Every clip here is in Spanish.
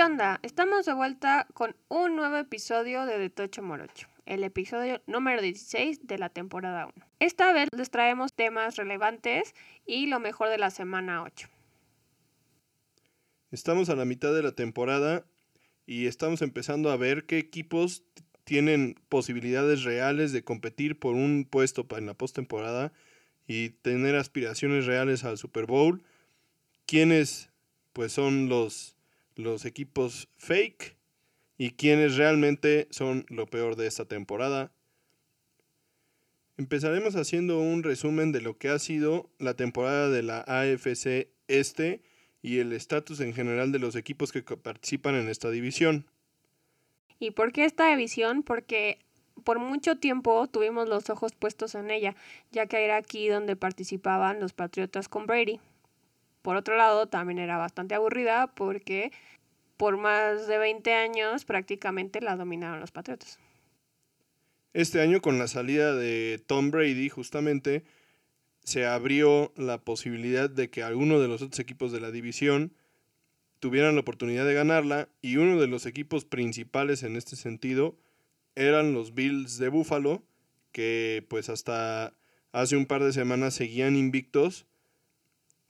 ¿Qué onda? Estamos de vuelta con un nuevo episodio de De Tocho Morocho, el episodio número 16 de la temporada 1. Esta vez les traemos temas relevantes y lo mejor de la semana 8. Estamos a la mitad de la temporada y estamos empezando a ver qué equipos tienen posibilidades reales de competir por un puesto en la postemporada y tener aspiraciones reales al Super Bowl. Quiénes pues son los, los equipos fake y quiénes realmente son lo peor de esta temporada. Empezaremos haciendo un resumen de lo que ha sido la temporada de la AFC Este y el estatus en general de los equipos que participan en esta división. ¿Y por qué esta división? Porque por mucho tiempo tuvimos los ojos puestos en ella, ya que era aquí donde participaban los Patriotas con Brady. Por otro lado, también era bastante aburrida porque por más de 20 años prácticamente la dominaron los Patriotas. Este año con la salida de Tom Brady justamente se abrió la posibilidad de que alguno de los otros equipos de la división tuvieran la oportunidad de ganarla y uno de los equipos principales en este sentido eran los Bills de Buffalo que pues hasta hace un par de semanas seguían invictos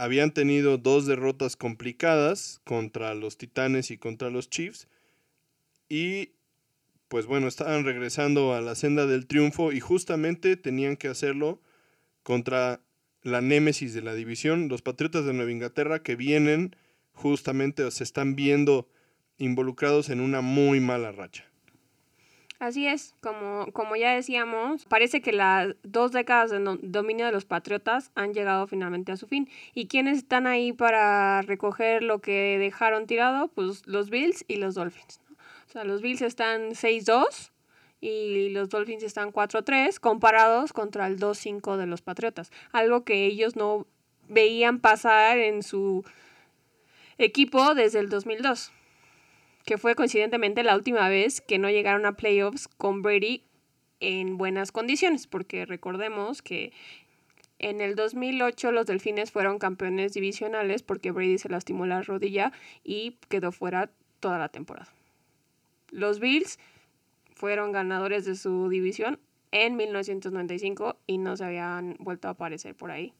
habían tenido dos derrotas complicadas contra los Titanes y contra los Chiefs. Y pues bueno, estaban regresando a la senda del triunfo y justamente tenían que hacerlo contra la némesis de la división, los Patriotas de Nueva Inglaterra que vienen justamente se están viendo involucrados en una muy mala racha. Así es, como, como ya decíamos, parece que las dos décadas de dominio de los Patriotas han llegado finalmente a su fin. ¿Y quiénes están ahí para recoger lo que dejaron tirado? Pues los Bills y los Dolphins. O sea, los Bills están 6-2 y los Dolphins están 4-3 comparados contra el 2-5 de los Patriotas. Algo que ellos no veían pasar en su equipo desde el 2002 que fue coincidentemente la última vez que no llegaron a playoffs con Brady en buenas condiciones, porque recordemos que en el 2008 los Delfines fueron campeones divisionales porque Brady se lastimó la rodilla y quedó fuera toda la temporada. Los Bills fueron ganadores de su división en 1995 y no se habían vuelto a aparecer por ahí.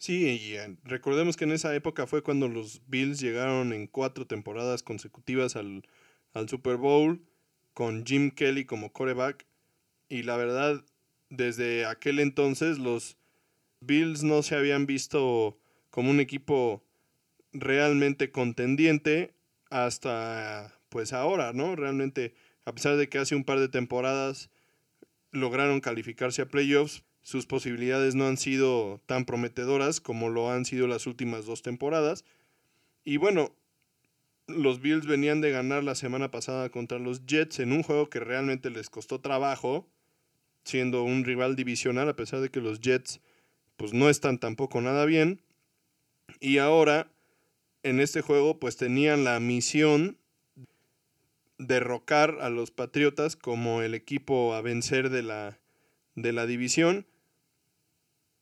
Sí, y eh, recordemos que en esa época fue cuando los Bills llegaron en cuatro temporadas consecutivas al, Super Bowl con Jim Kelly como coreback. Y la verdad, desde aquel entonces los Bills no se habían visto como un equipo realmente contendiente hasta pues ahora, ¿no? Realmente, a pesar de que hace un par de temporadas lograron calificarse a playoffs, sus posibilidades no han sido tan prometedoras como lo han sido las últimas dos temporadas. Y bueno, los Bills venían de ganar la semana pasada contra los Jets en un juego que realmente les costó trabajo, siendo un rival divisional, a pesar de que los Jets pues no están tampoco nada bien. Y ahora, en este juego, pues tenían la misión de derrocar a los Patriotas como el equipo a vencer de la, de la división.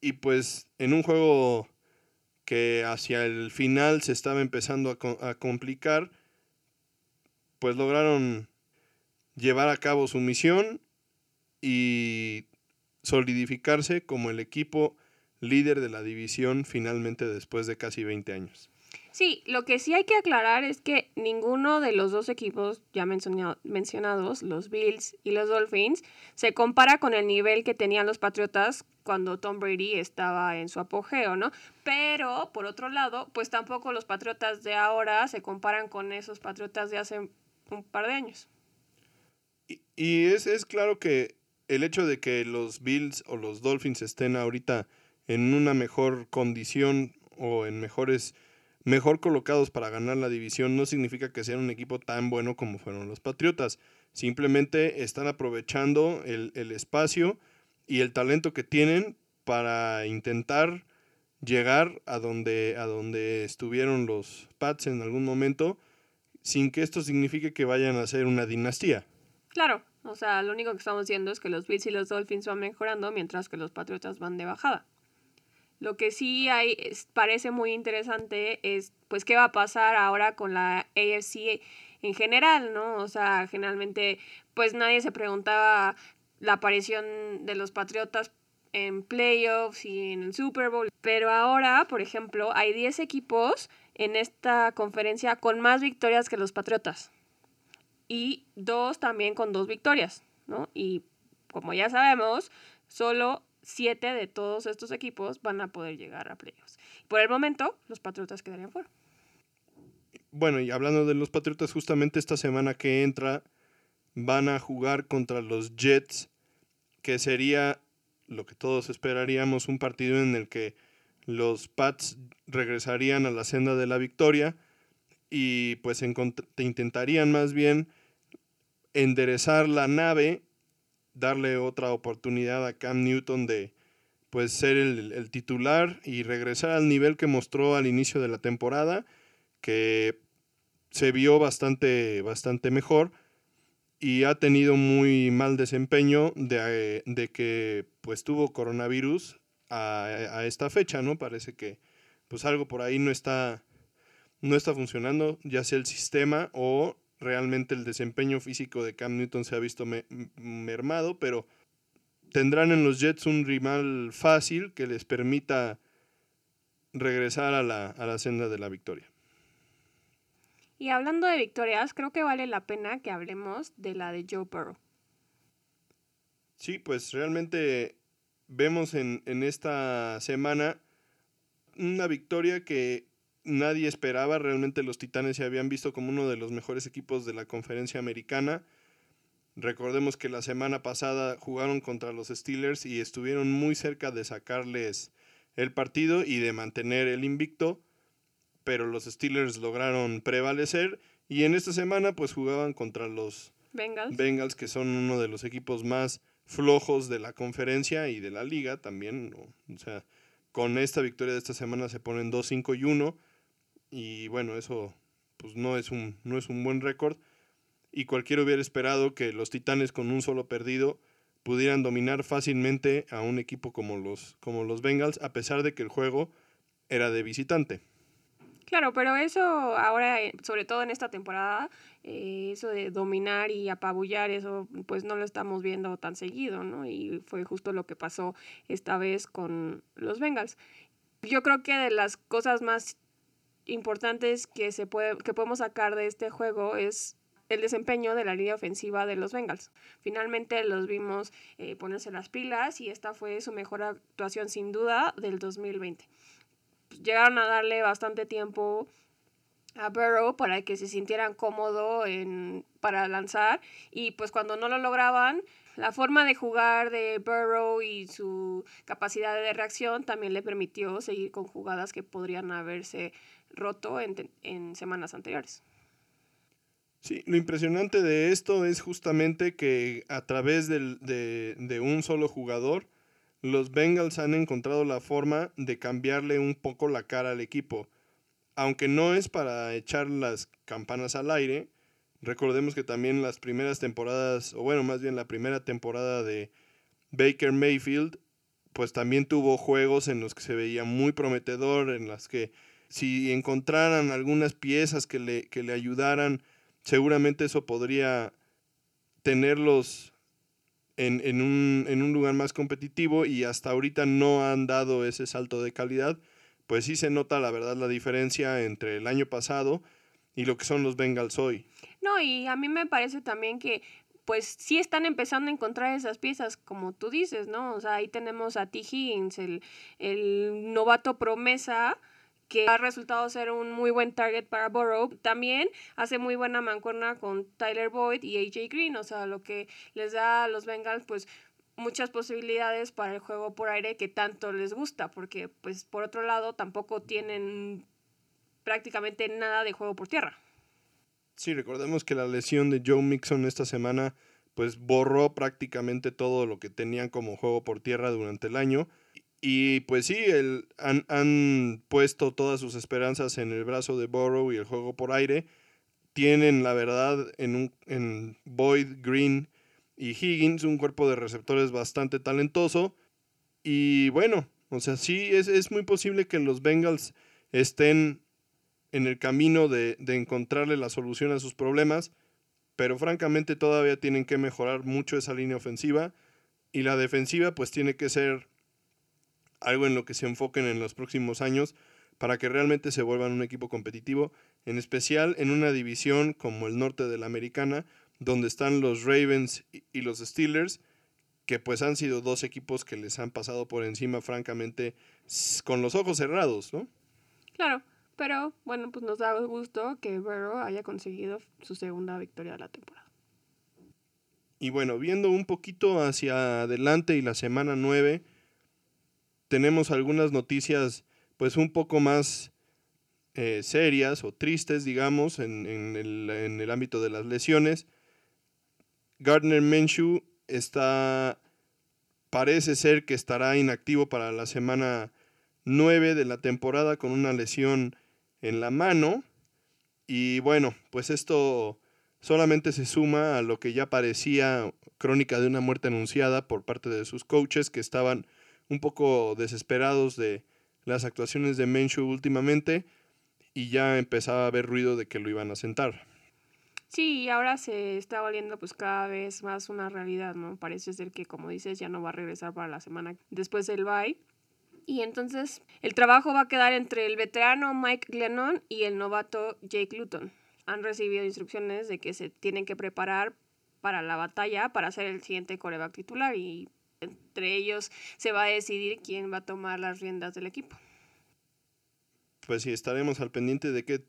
Y pues en un juego que hacia el final se estaba empezando a, complicar, pues lograron llevar a cabo su misión y solidificarse como el equipo líder de la división finalmente después de casi 20 años. Sí, lo que sí hay que aclarar es que ninguno de los dos equipos ya mencionados, los Bills y los Dolphins, se compara con el nivel que tenían los Patriotas cuando Tom Brady estaba en su apogeo, ¿no? Pero, por otro lado, pues tampoco los Patriotas de ahora se comparan con esos Patriotas de hace un par de años. Y, es, es claro que el hecho de que los Bills o los Dolphins estén ahorita en una mejor condición o en mejores mejor colocados para ganar la división no significa que sean un equipo tan bueno como fueron los Patriotas. Simplemente están aprovechando el, espacio y el talento que tienen para intentar llegar a donde, a donde estuvieron los Pats en algún momento, sin que esto signifique que vayan a ser una dinastía. Claro, o sea, lo único que estamos diciendo es que los Bills y los Dolphins van mejorando mientras que los Patriotas van de bajada. Lo que sí hay, parece muy interesante es, pues, qué va a pasar ahora con la AFC en general, ¿no? O sea, generalmente, pues nadie se preguntaba la aparición de los Patriotas en playoffs y en el Super Bowl. Pero ahora, por ejemplo, hay 10 equipos en esta conferencia con más victorias que los Patriotas. Y dos también con dos victorias, ¿no? Y como ya sabemos, solo siete de todos estos equipos van a poder llegar a playoffs. Por el momento, los Patriotas quedarían fuera. Bueno, y hablando de los Patriotas, justamente esta semana que entra van a jugar contra los Jets, que sería lo que todos esperaríamos, un partido en el que los Pats regresarían a la senda de la victoria y pues intentarían más bien enderezar la nave, darle otra oportunidad a Cam Newton de pues ser el, el titular y regresar al nivel que mostró al inicio de la temporada, que se vio bastante, bastante mejor y ha tenido muy mal desempeño de, de que pues tuvo coronavirus a, a, esta fecha, ¿no? Parece que pues algo por ahí no está, no está funcionando, ya sea el sistema o realmente el desempeño físico de Cam Newton se ha visto mermado, pero tendrán en los Jets un rival fácil que les permita regresar a la, a la senda de la victoria. Y hablando de victorias, creo que vale la pena que hablemos de la de Joe Burrow. Sí, pues realmente vemos en, en esta semana una victoria que nadie esperaba. Realmente los Titanes se habían visto como uno de los mejores equipos de la conferencia americana. Recordemos que la semana pasada jugaron contra los Steelers y estuvieron muy cerca de sacarles el partido y de mantener el invicto pero los Steelers lograron prevalecer y en esta semana pues jugaban contra los Bengals, que son uno de los equipos más flojos de la conferencia y de la liga también, o sea, con esta victoria de esta semana se ponen 2-5 y 1 y bueno, eso pues no es un no es un buen récord y cualquiera hubiera esperado que los Titanes con un solo perdido pudieran dominar fácilmente a un equipo como los como los Bengals a pesar de que el juego era de visitante. Claro, pero eso ahora, eh, sobre todo en esta temporada, eh, eso de dominar y apabullar, eso pues no lo estamos viendo tan seguido, ¿no? Y fue justo lo que pasó esta vez con los Bengals. Yo creo que de las cosas más importantes que, se puede, que podemos sacar de este juego es el desempeño de la línea ofensiva de los Bengals. Finalmente los vimos eh, ponerse las pilas y esta fue su mejor actuación sin duda del 2020 llegaron a darle bastante tiempo a Burrow para que se sintieran cómodo en, para lanzar y pues cuando no lo lograban la forma de jugar de Burrow y su capacidad de reacción también le permitió seguir con jugadas que podrían haberse roto en, en semanas anteriores. Sí, lo impresionante de esto es justamente que a través de, de un solo jugador los Bengals han encontrado la forma de cambiarle un poco la cara al equipo. Aunque no es para echar las campanas al aire, recordemos que también las primeras temporadas, o bueno, más bien la primera temporada de Baker Mayfield, pues también tuvo juegos en los que se veía muy prometedor, en las que si encontraran algunas piezas que le, que le ayudaran, seguramente eso podría tenerlos en, un, lugar más competitivo y hasta ahorita no han dado ese salto de calidad, pues sí se nota la verdad la diferencia entre el año pasado y lo que son los Bengals hoy. No, y a mí me parece también que pues sí están empezando a encontrar esas piezas, como tú dices, ¿no? O sea, ahí tenemos a T. Higgins, el, el novato promesa, que ha resultado ser un muy buen target para Burrow. También hace muy buena mancuerna con Tyler Boyd y AJ Green, o sea, lo que les da a los Bengals pues muchas posibilidades para el juego por aire que tanto les gusta, porque pues por otro lado tampoco tienen prácticamente nada de juego por tierra. Sí, recordemos que la lesión de Joe Mixon esta semana pues borró prácticamente todo lo que tenían como juego por tierra durante el año y pues sí, el, han, han, puesto todas sus esperanzas en el brazo de Burrow y el juego por aire. Tienen, la verdad, en, un, en Boyd, Green y Higgins un cuerpo de receptores bastante talentoso. Y bueno, O sea, sí, es, es muy posible que los Bengals estén en el camino de, de encontrarle la solución a sus problemas, pero francamente todavía tienen que mejorar mucho esa línea ofensiva y la defensiva pues tiene que ser algo en lo que se enfoquen en los próximos años para que realmente se vuelvan un equipo competitivo, en especial en una división como el norte de la americana, donde están los Ravens y los Steelers, que pues han sido dos equipos que les han pasado por encima, francamente, con los ojos cerrados, ¿no? Claro, pero bueno, pues nos da gusto que Burrow haya conseguido su segunda victoria de la temporada. Y bueno, viendo un poquito hacia adelante y la semana 9, tenemos algunas noticias pues un poco más eh, serias o tristes, digamos, en, el, en, el, ámbito de las lesiones. Gardner Minshew está, parece ser que estará inactivo para la semana 9 de la temporada con una lesión en la mano. Y bueno, pues esto solamente se suma a lo que ya parecía crónica de una muerte anunciada por parte de sus coaches que estaban un poco desesperados de las actuaciones de Menshu últimamente y ya empezaba a haber ruido de que lo iban a sentar. Sí, ahora se está volviendo pues cada vez más una realidad, ¿no? Parece ser que como dices ya no va a regresar para la semana después del bye. Y entonces el trabajo va a quedar entre el veterano Mike Glennon y el novato Jake Luton. Han recibido instrucciones de que se tienen que preparar para la batalla para ser el siguiente coreback titular y entre ellos se va a decidir quién va a tomar las riendas del equipo. Pues sí, estaremos al pendiente de que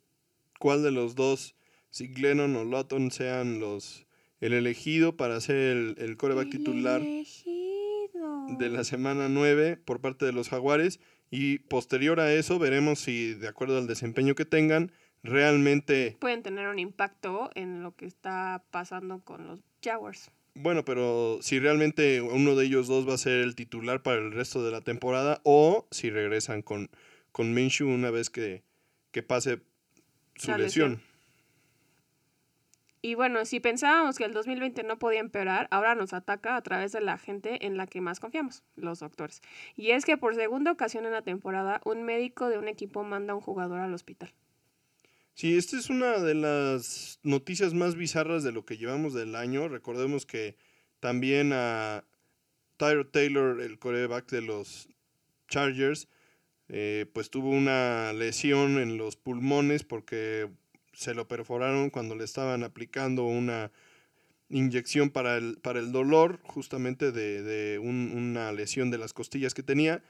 cuál de los dos, si Glennon o Lawton, sean los el elegido para ser el, el coreback titular de la semana 9 por parte de los Jaguares y posterior a eso veremos si de acuerdo al desempeño que tengan realmente pueden tener un impacto en lo que está pasando con los Jaguars. Bueno, pero si realmente uno de ellos dos va a ser el titular para el resto de la temporada o si regresan con, con Minshew una vez que, pase su lesión. Y bueno, si pensábamos que el 2020 no podía empeorar, ahora nos ataca a través de la gente en la que más confiamos, los doctores. Y es que por segunda ocasión en la temporada, un médico de un equipo manda a un jugador al hospital. Sí, esta es una de las noticias más bizarras de lo que llevamos del año. Recordemos que también a Tyro Taylor, el coreback de los Chargers, eh, pues tuvo una lesión en los pulmones porque se lo perforaron cuando le estaban aplicando una inyección para el, para el dolor, justamente de, una lesión de las costillas que tenía.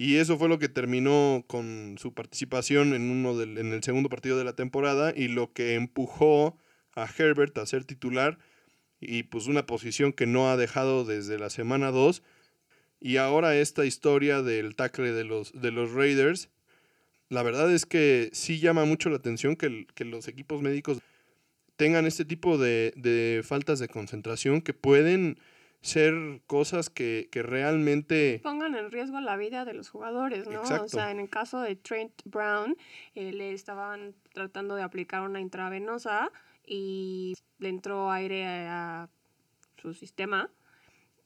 Y eso fue lo que terminó con su participación en, uno del, en el segundo partido de la temporada y lo que empujó a Herbert a ser titular y pues una posición que no ha dejado desde la semana 2. Y ahora esta historia del tackle de los, de los Raiders, la verdad es que sí llama mucho la atención que, que los equipos médicos tengan este tipo de, de faltas de concentración que pueden ser cosas que, realmente pongan en riesgo la vida de los jugadores, ¿no? O sea, en el caso de Trent Brown, eh, le estaban tratando de aplicar una intravenosa y le entró aire a su sistema,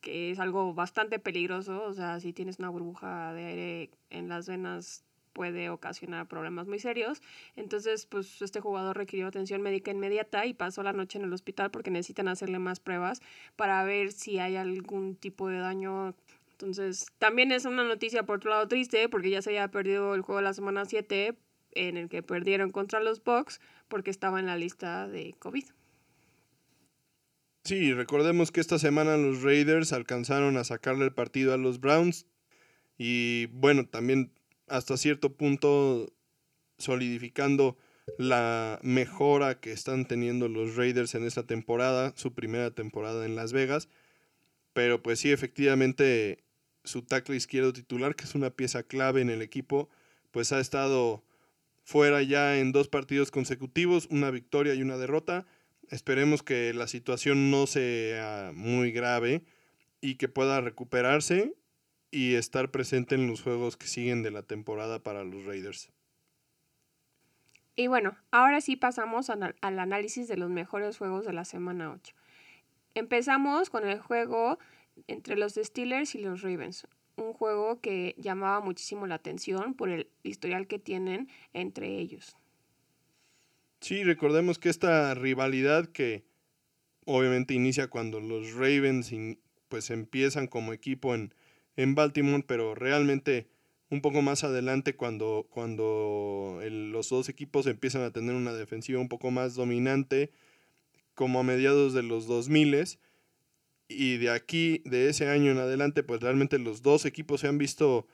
que es algo bastante peligroso, o sea, si tienes una burbuja de aire en las venas puede ocasionar problemas muy serios. Entonces, pues este jugador requirió atención médica inmediata y pasó la noche en el hospital porque necesitan hacerle más pruebas para ver si hay algún tipo de daño. Entonces, también es una noticia por otro lado triste porque ya se había perdido el juego de la semana 7 en el que perdieron contra los Bucks porque estaba en la lista de COVID. Sí, recordemos que esta semana los Raiders alcanzaron a sacarle el partido a los Browns y bueno, también hasta cierto punto solidificando la mejora que están teniendo los Raiders en esta temporada, su primera temporada en Las Vegas. Pero pues sí, efectivamente, su tackle izquierdo titular, que es una pieza clave en el equipo, pues ha estado fuera ya en dos partidos consecutivos, una victoria y una derrota. Esperemos que la situación no sea muy grave y que pueda recuperarse y estar presente en los juegos que siguen de la temporada para los Raiders. Y bueno, ahora sí pasamos al análisis de los mejores juegos de la semana 8. Empezamos con el juego entre los Steelers y los Ravens. un juego que llamaba muchísimo la atención por el historial que tienen entre ellos. Sí, recordemos que esta rivalidad que obviamente inicia cuando los Ravens pues empiezan como equipo en, en Baltimore, pero realmente un poco más adelante cuando, cuando los dos equipos empiezan a tener una defensiva un poco más dominante, como a mediados de los 2000 y de aquí, de ese año en adelante, pues realmente los dos equipos se han visto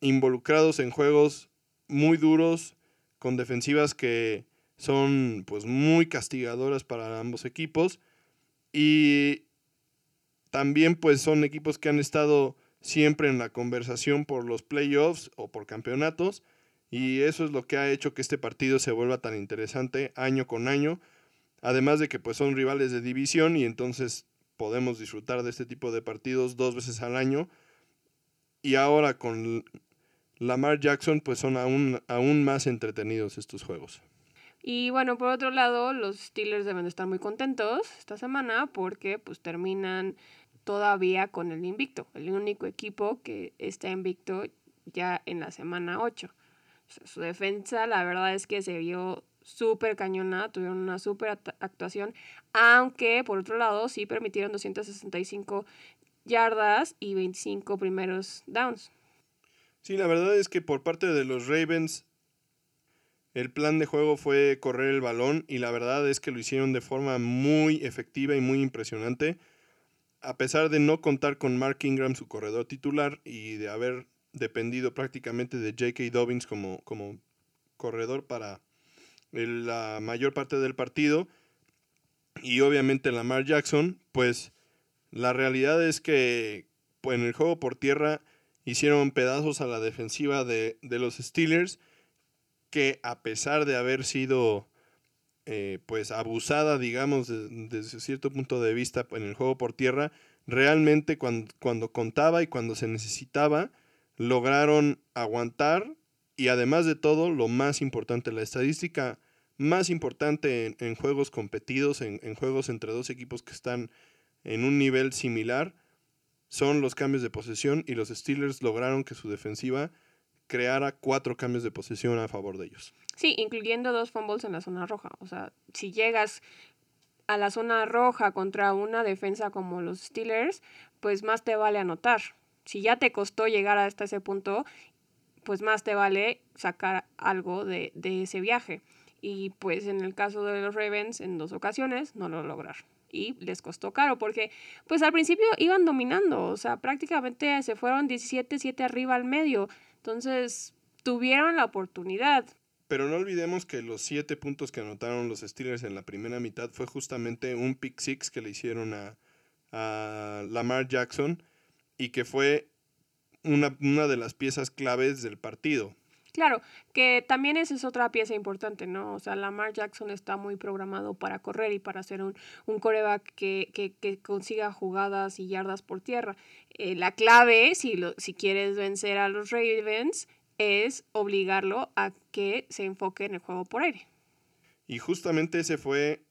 involucrados en juegos muy duros, con defensivas que son pues muy castigadoras para ambos equipos y también pues son equipos que han estado siempre en la conversación por los playoffs o por campeonatos y eso es lo que ha hecho que este partido se vuelva tan interesante año con año, además de que pues son rivales de división y entonces podemos disfrutar de este tipo de partidos dos veces al año y ahora con Lamar Jackson pues son aún, aún más entretenidos estos juegos. Y bueno, por otro lado, los Steelers deben estar muy contentos esta semana porque pues terminan todavía con el invicto, el único equipo que está invicto ya en la semana 8. su defensa, la verdad es que se vio súper cañona, tuvieron una súper actuación, aunque por otro lado sí permitieron 265 yardas y 25 primeros downs. Sí, la verdad es que por parte de los Ravens el plan de juego fue correr el balón y la verdad es que lo hicieron de forma muy efectiva y muy impresionante. A pesar de no contar con Mark Ingram, su corredor titular, y de haber dependido prácticamente de J.K. Dobbins como, como corredor para la mayor parte del partido, y obviamente Lamar Jackson, pues la realidad es que pues, en el juego por tierra hicieron pedazos a la defensiva de, de los Steelers que a pesar de haber sido eh, pues abusada, digamos, desde cierto punto de vista en el juego por tierra, realmente cuando, cuando contaba y cuando se necesitaba, lograron aguantar y además de todo, lo más importante, la estadística más importante en, juegos competidos, en, en, juegos entre dos equipos que están en un nivel similar, son los cambios de posesión y los Steelers lograron que su defensiva creara cuatro cambios de posesión a favor de ellos. Sí, incluyendo dos fumbles en la zona roja. O sea, si llegas a la zona roja contra una defensa como los Steelers, pues más te vale anotar. Si ya te costó llegar hasta ese punto, pues más te vale sacar algo de, de ese viaje. Y pues en el caso de los Ravens, en dos ocasiones no lo lograron y les costó caro porque pues al principio iban dominando, o sea, prácticamente se fueron 17-7 arriba al medio. Entonces, tuvieron la oportunidad. Pero no olvidemos que los siete puntos que anotaron los Steelers en la primera mitad fue justamente un pick six que le hicieron a, a Lamar Jackson y que fue una, una de las piezas claves del partido. Claro, que también esa es otra pieza importante, ¿no? O sea, Lamar Jackson está muy programado para correr y para ser un, un coreback que, que, que consiga jugadas y yardas por tierra. Eh, la clave, si, lo, si quieres vencer a los Ravens, es obligarlo a que se enfoque en el juego por aire. Y justamente ese fue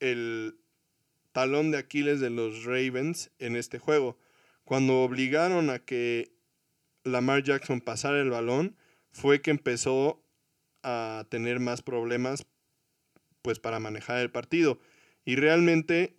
el talón de Aquiles de los Ravens en este juego. Cuando obligaron a que Lamar Jackson pasara el balón, fue que empezó a tener más problemas pues para manejar el partido y realmente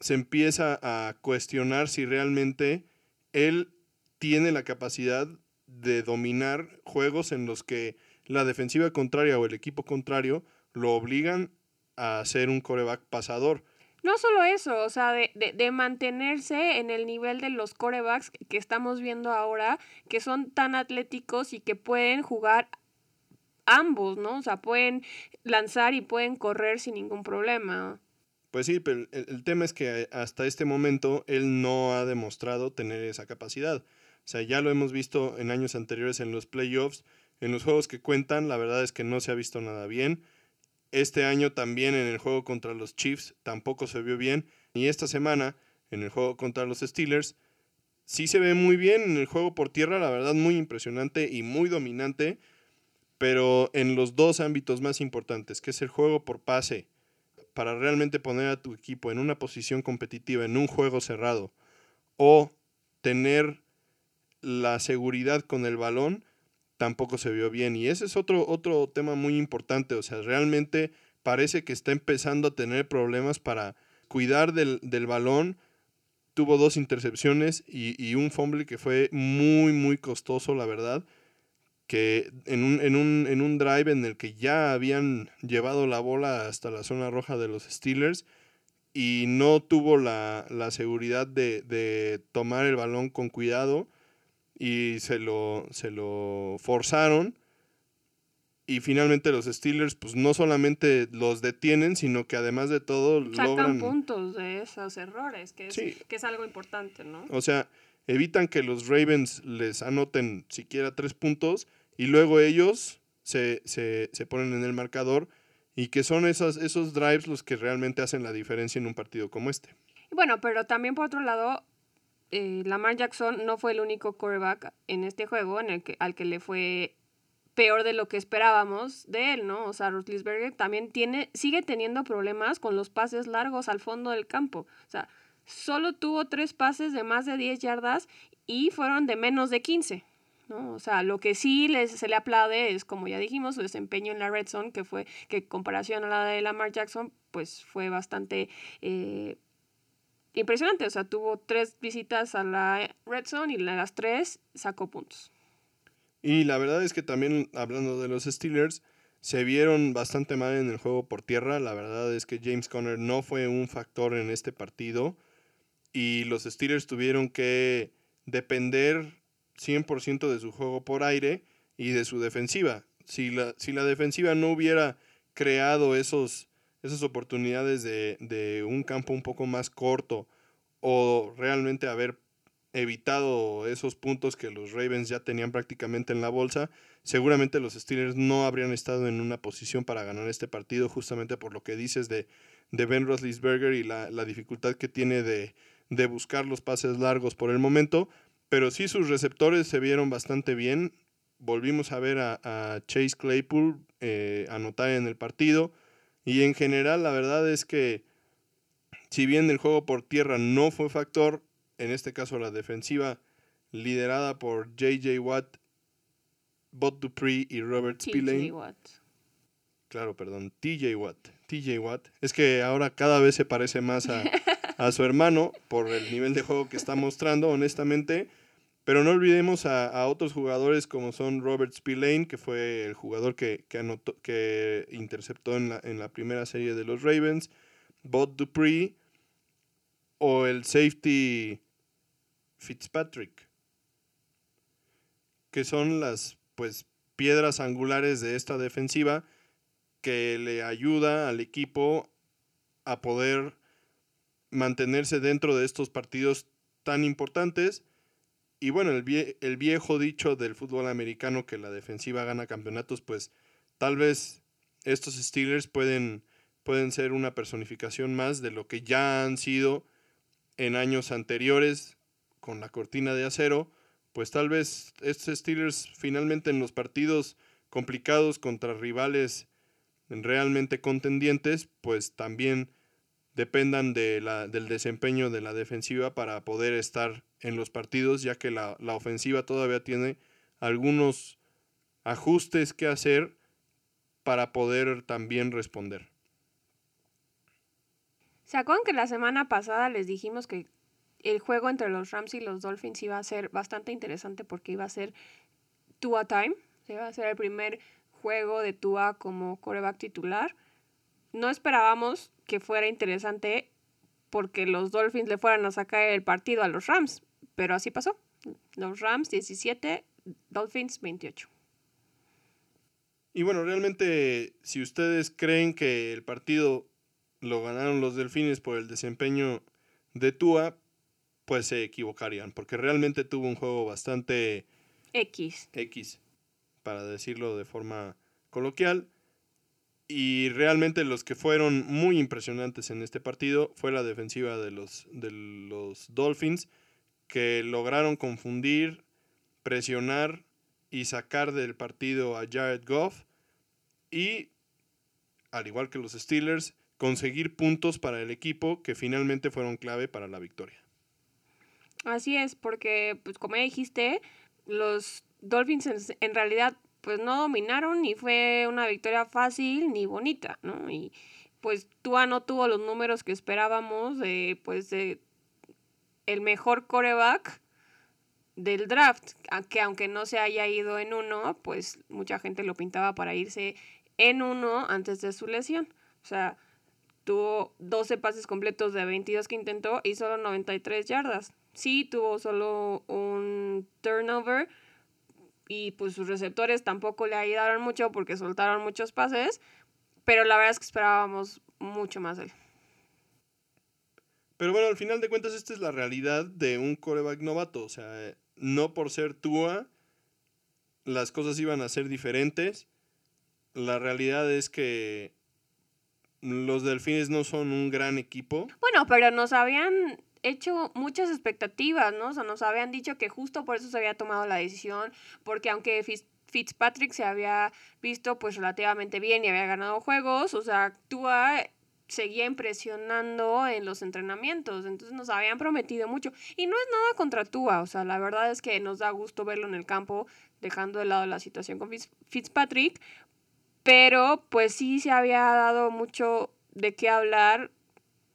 se empieza a cuestionar si realmente él tiene la capacidad de dominar juegos en los que la defensiva contraria o el equipo contrario lo obligan a ser un coreback pasador. No solo eso, o sea, de, de, de, mantenerse en el nivel de los corebacks que estamos viendo ahora, que son tan atléticos y que pueden jugar ambos, ¿no? O sea, pueden lanzar y pueden correr sin ningún problema. Pues sí, pero el, el tema es que hasta este momento él no ha demostrado tener esa capacidad. O sea, ya lo hemos visto en años anteriores en los playoffs, en los juegos que cuentan, la verdad es que no se ha visto nada bien. Este año también en el juego contra los Chiefs tampoco se vio bien. Y esta semana en el juego contra los Steelers sí se ve muy bien en el juego por tierra, la verdad muy impresionante y muy dominante. Pero en los dos ámbitos más importantes, que es el juego por pase, para realmente poner a tu equipo en una posición competitiva, en un juego cerrado, o tener la seguridad con el balón tampoco se vio bien. Y ese es otro, otro tema muy importante. O sea, realmente parece que está empezando a tener problemas para cuidar del, balón. Tuvo dos intercepciones y, y, un fumble que fue muy, muy costoso, la verdad. Que en un, en, un, en un drive en el que ya habían llevado la bola hasta la zona roja de los Steelers y no tuvo la, la seguridad de, de tomar el balón con cuidado y se lo, se lo forzaron. Y finalmente los Steelers, pues no solamente los detienen, sino que además de todo Sacan logran... puntos de esos errores, que es, que es algo importante, ¿no? O sea, evitan que los Ravens les anoten siquiera tres puntos y luego ellos se, se, se ponen en el marcador y que son esos, esos drives los que realmente hacen la diferencia en un partido como este. Bueno, pero también por otro lado, eh, Lamar Jackson no fue el único quarterback en este juego en el que, al que le fue peor de lo que esperábamos de él, ¿no? O sea, Rutlisberger también tiene, sigue teniendo problemas con los pases largos al fondo del campo. O sea, solo tuvo tres pases de más de 10 yardas y fueron de menos de 15. ¿no? O sea, lo que sí les, se le aplaude es, como ya dijimos, su desempeño en la red zone, que fue, que en comparación a la de Lamar Jackson, pues fue bastante eh, impresionante. O sea, tuvo tres visitas a la Red Zone y las tres sacó puntos. Y la verdad es que también hablando de los Steelers, se vieron bastante mal en el juego por tierra. La verdad es que James Conner no fue un factor en este partido. Y los Steelers tuvieron que depender 100% de su juego por aire y de su defensiva. Si la, si la defensiva no hubiera creado esos esas oportunidades de, un campo un poco más corto o realmente haber evitado esos puntos que los Ravens ya tenían prácticamente en la bolsa, seguramente los Steelers no habrían estado en una posición para ganar este partido, justamente por lo que dices de, de Ben Roethlisberger y la, dificultad que tiene de, buscar los pases largos por el momento. Pero sí sus receptores se vieron bastante bien. Volvimos a ver a, Chase Claypool eh, anotar en el partido. Y en general, la verdad es que si bien el juego por tierra no fue factor, en este caso la defensiva liderada por JJ Watt, Bot Dupree y Robert Spillane. Claro, perdón, TJ Watt. TJ Watt. Es que ahora cada vez se parece más a, a su hermano por el nivel de juego que está mostrando, honestamente. Pero no olvidemos a, otros jugadores como son Robert Spillane, que fue el jugador que, que, interceptó en la, en la, primera serie de los Ravens, Bot Dupree o el safety Fitzpatrick, que son las pues piedras angulares de esta defensiva que le ayuda al equipo a poder mantenerse dentro de estos partidos tan importantes y bueno, el, el viejo dicho del fútbol americano que la defensiva gana campeonatos, pues tal vez estos Steelers pueden, pueden ser una personificación más de lo que ya han sido en años anteriores con la cortina de acero, pues tal vez estos Steelers finalmente en los partidos complicados contra rivales realmente contendientes, pues también dependan de la, del desempeño de la defensiva para poder estar en los partidos, ya que la, ofensiva todavía tiene algunos ajustes que hacer para poder también responder. ¿Se acuerdan que la semana pasada les dijimos que el juego entre los Rams y los Dolphins iba a ser bastante interesante porque iba a ser Tua Time? Iba a ser el primer juego de Tua como coreback titular. No esperábamos que fuera interesante porque los Dolphins le fueran a sacar el partido a los Rams, pero así pasó. Los Rams 17, Dolphins 28. Y bueno, realmente si ustedes creen que el partido lo ganaron los Delfines por el desempeño de Tua, pues se equivocarían, porque realmente tuvo un juego bastante X. X, para decirlo de forma coloquial. Y realmente los que fueron muy impresionantes en este partido fue la defensiva de los, de los Dolphins, que lograron confundir, presionar y sacar del partido a Jared Goff. Y, al igual que los Steelers, conseguir puntos para el equipo que finalmente fueron clave para la victoria. Así es, porque, pues como dijiste, los Dolphins en, realidad pues no dominaron ni fue una victoria fácil ni bonita, ¿no? Y pues Tua no tuvo los números que esperábamos pues de el mejor coreback del draft, que aunque no se haya ido en uno, pues mucha gente lo pintaba para irse en uno antes de su lesión. O sea, tuvo 12 pases completos de 22 que intentó y solo 93 yardas. Sí, tuvo solo un turnover y pues sus receptores tampoco le ayudaron mucho porque soltaron muchos pases, pero la verdad es que esperábamos mucho más de él. Pero bueno, al final de cuentas esta es la realidad de un coreback novato, o sea, no por ser Tua, las cosas iban a ser diferentes. La realidad es que los Delfines no son un gran equipo. Bueno, pero nos habían hecho muchas expectativas, ¿no? O sea, nos habían dicho que justo por eso se había tomado la decisión, porque aunque Fitzpatrick se había visto pues relativamente bien y había ganado juegos, o sea, Tua seguía impresionando en los entrenamientos, entonces nos habían prometido mucho. Y no es nada contra Tua, o sea, la verdad es que nos da gusto verlo en el campo, dejando de lado la situación con Fitzpatrick, pero pues sí se había dado mucho de qué hablar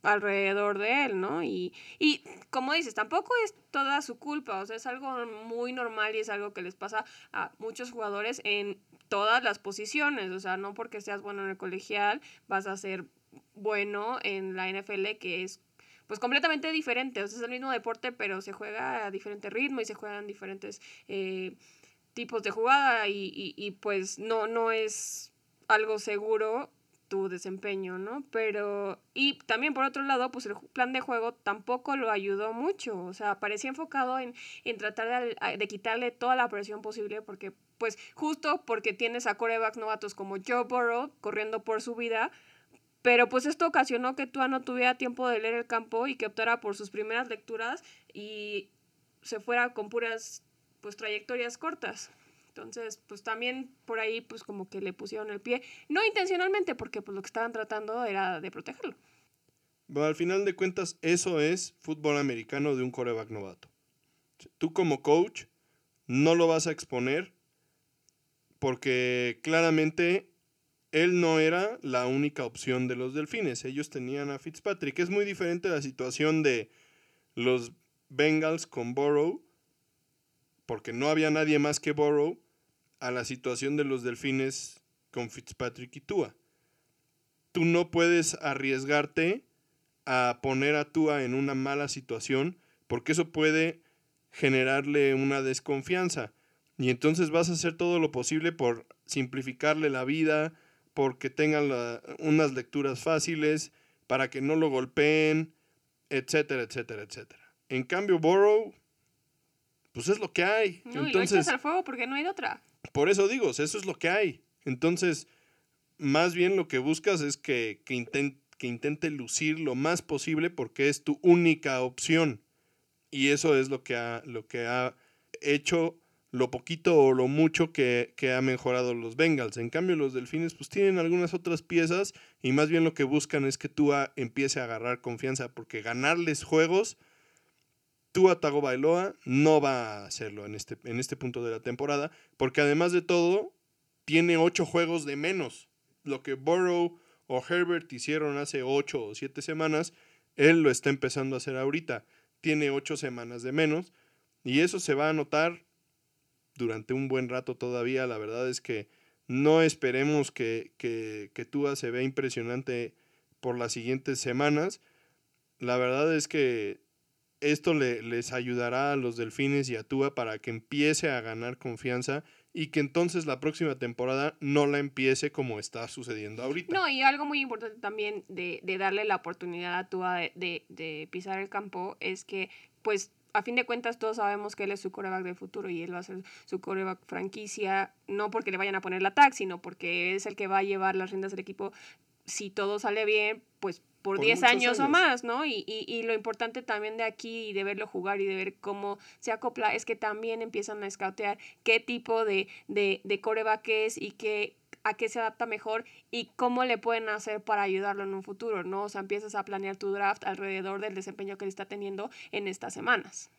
alrededor de él, ¿no? Y, y como dices, tampoco es toda su culpa, o sea, es algo muy normal y es algo que les pasa a muchos jugadores en todas las posiciones, o sea, no porque seas bueno en el colegial vas a ser bueno en la NFL, que es pues completamente diferente. O sea, es el mismo deporte, pero se juega a diferente ritmo y se juegan diferentes eh, tipos de jugada y, y, y, pues no, no es algo seguro tu desempeño, ¿no? Pero, y también por otro lado, pues el plan de juego tampoco lo ayudó mucho, o sea, parecía enfocado en, en tratar de, de, quitarle toda la presión posible porque, pues justo porque tienes a corebacks novatos como Joe Burrow corriendo por su vida, pero pues esto ocasionó que Tua no tuviera tiempo de leer el campo y que optara por sus primeras lecturas y se fuera con puras pues trayectorias cortas. Entonces, pues también por ahí pues como que le pusieron el pie, no intencionalmente porque pues lo que estaban tratando era de protegerlo. Bueno, al final de cuentas eso es fútbol americano de un coreback novato. Tú como coach no lo vas a exponer porque claramente él no era la única opción de los delfines. Ellos tenían a Fitzpatrick. Es muy diferente la situación de los Bengals con Burrow, porque no había nadie más que Burrow, a la situación de los delfines con Fitzpatrick y Tua. Tú no puedes arriesgarte a poner a Tua en una mala situación, porque eso puede generarle una desconfianza. Y entonces vas a hacer todo lo posible por simplificarle la vida, porque tengan unas lecturas fáciles, para que no lo golpeen, etcétera, etcétera, etcétera. En cambio, Borrow, pues es lo que hay. No, Entonces, y lo echas al fuego porque no hay otra. Por eso digo, eso es lo que hay. Entonces, más bien lo que buscas es que, que, que intente lucir lo más posible porque es tu única opción. Y eso es lo que ha, lo que ha hecho lo poquito o lo mucho que, ha mejorado los Bengals. En cambio, los Delfines pues tienen algunas otras piezas y más bien lo que buscan es que Tua empiece a agarrar confianza porque ganarles juegos, Tua Tagovailoa no va a hacerlo en este, en este punto de la temporada porque además de todo tiene ocho juegos de menos. Lo que Burrow o Herbert hicieron hace ocho o siete semanas, él lo está empezando a hacer ahorita. Tiene ocho semanas de menos y eso se va a notar durante un buen rato todavía. La verdad es que no esperemos que, que, que Tua se vea impresionante por las siguientes semanas. La verdad es que esto le, les ayudará a los delfines y a Tua para que empiece a ganar confianza y que entonces la próxima temporada no la empiece como está sucediendo ahorita. No, y algo muy importante también de, de darle la oportunidad a Tua de, de, de pisar el campo es que pues a fin de cuentas todos sabemos que él es su coreback del futuro y él va a ser su coreback franquicia, no porque le vayan a poner la tag, sino porque es el que va a llevar las riendas del equipo si todo sale bien, pues por 10 años, o más, ¿no? Y, y, y, lo importante también de aquí y de verlo jugar y de ver cómo se acopla es que también empiezan a escautear qué tipo de, de, de coreback es y qué a qué se adapta mejor y cómo le pueden hacer para ayudarlo en un futuro, ¿no? O sea, empiezas a planear tu draft alrededor del desempeño que está teniendo en estas semanas.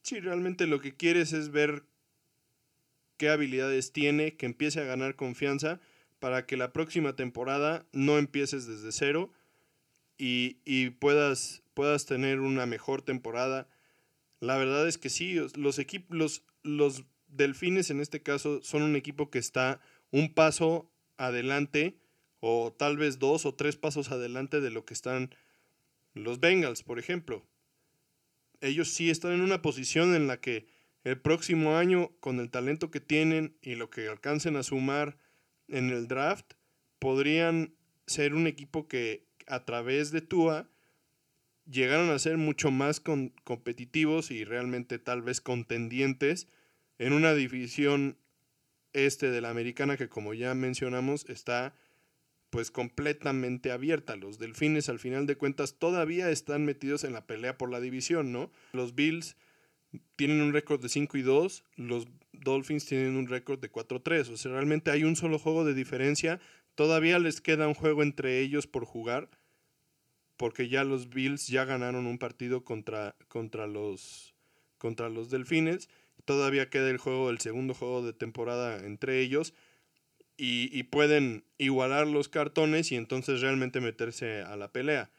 Sí, realmente lo que quieres es ver qué habilidades tiene, que empiece a ganar confianza para que la próxima temporada no empieces desde cero y, y puedas, puedas tener una mejor temporada. La verdad es que sí, los los, los Delfines en este caso son un equipo que está un paso adelante o tal vez dos o tres pasos adelante de lo que están los Bengals, por ejemplo. Ellos sí están en una posición en la que el próximo año, con el talento que tienen y lo que alcancen a sumar en el draft, podrían ser un equipo que a través de Tua llegaron a ser mucho más competitivos y realmente tal vez contendientes en una división este de la americana que como ya mencionamos está pues completamente abierta. Los Delfines al final de cuentas todavía están metidos en la pelea por la división, ¿no? Los Bills tienen un récord de 5 y 2, los Dolphins tienen un récord de 4-3, o sea, realmente hay un solo juego de diferencia, todavía les queda un juego entre ellos por jugar, porque ya los Bills ya ganaron un partido contra, contra, los, contra los Delfines, todavía queda el juego, el segundo juego de temporada entre ellos, y, pueden igualar los cartones y entonces realmente meterse a la pelea.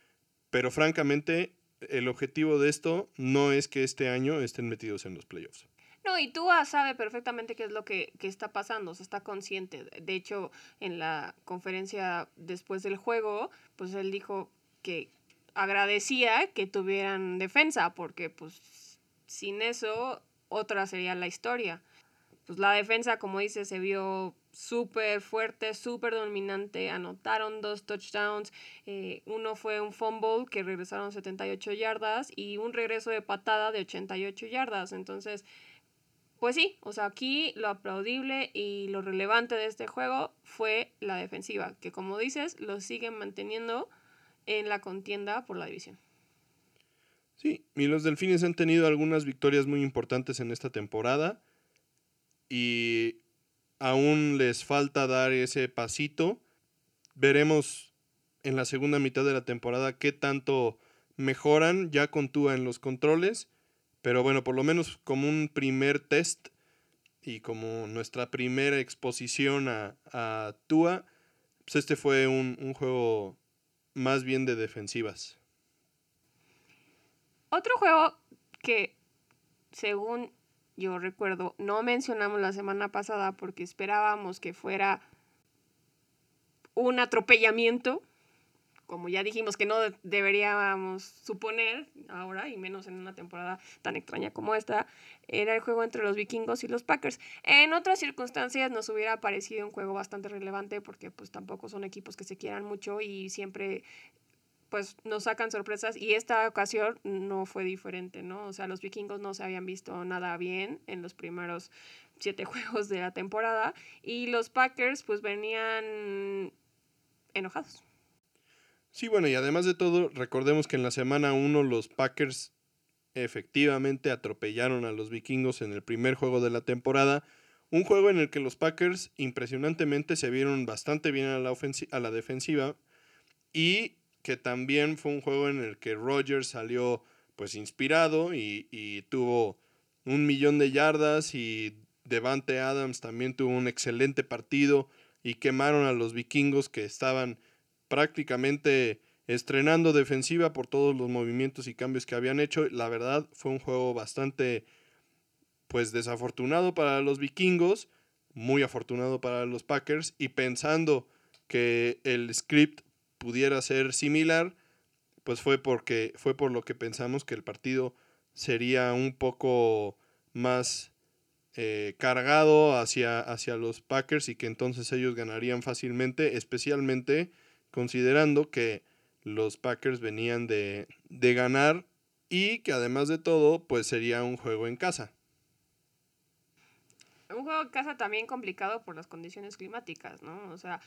Pero francamente, el objetivo de esto no es que este año estén metidos en los playoffs. No, y tú sabe perfectamente qué es lo que, que, está pasando, se está consciente. De hecho, en la conferencia después del juego, pues él dijo que agradecía que tuvieran defensa, porque pues sin eso otra sería la historia. Pues la defensa, como dice, se vio súper fuerte, súper dominante. Anotaron dos touchdowns. Eh, uno fue un fumble que regresaron 78 yardas y un regreso de patada de 88 yardas. Entonces, pues sí, o sea, aquí lo aplaudible y lo relevante de este juego fue la defensiva, que como dices, lo siguen manteniendo en la contienda por la división. Sí, y los Delfines han tenido algunas victorias muy importantes en esta temporada y aún les falta dar ese pasito. Veremos en la segunda mitad de la temporada qué tanto mejoran ya con Tua en los controles. Pero bueno, por lo menos como un primer test y como nuestra primera exposición a, a Tua, pues este fue un, un juego más bien de defensivas. Otro juego que, según yo recuerdo, no mencionamos la semana pasada porque esperábamos que fuera un atropellamiento, como ya dijimos que no deberíamos suponer ahora, y menos en una temporada tan extraña como esta, era el juego entre los vikingos y los Packers. En otras circunstancias nos hubiera parecido un juego bastante relevante porque pues tampoco son equipos que se quieran mucho y siempre pues nos sacan sorpresas y esta ocasión no fue diferente, ¿no? O sea, los vikingos no se habían visto nada bien en los primeros siete juegos de la temporada y los Packers pues venían enojados. Sí, bueno, y además de todo, recordemos que en la semana 1 los Packers efectivamente atropellaron a los vikingos en el primer juego de la temporada. Un juego en el que los Packers impresionantemente se vieron bastante bien a la, a la defensiva y que también fue un juego en el que Rogers salió pues inspirado y, tuvo un millón de yardas y Devante Adams también tuvo un excelente partido y quemaron a los vikingos que estaban prácticamente estrenando defensiva por todos los movimientos y cambios que habían hecho. La verdad fue un juego bastante pues desafortunado para los vikingos, muy afortunado para los Packers y pensando que el script pudiera ser similar, pues fue porque fue por lo que pensamos que el partido sería un poco más eh, cargado hacia, hacia los Packers y que entonces ellos ganarían fácilmente, especialmente considerando que los Packers venían de, de ganar y que además de todo, pues sería un juego en casa un juego de casa también complicado por las condiciones climáticas, ¿no? O sea,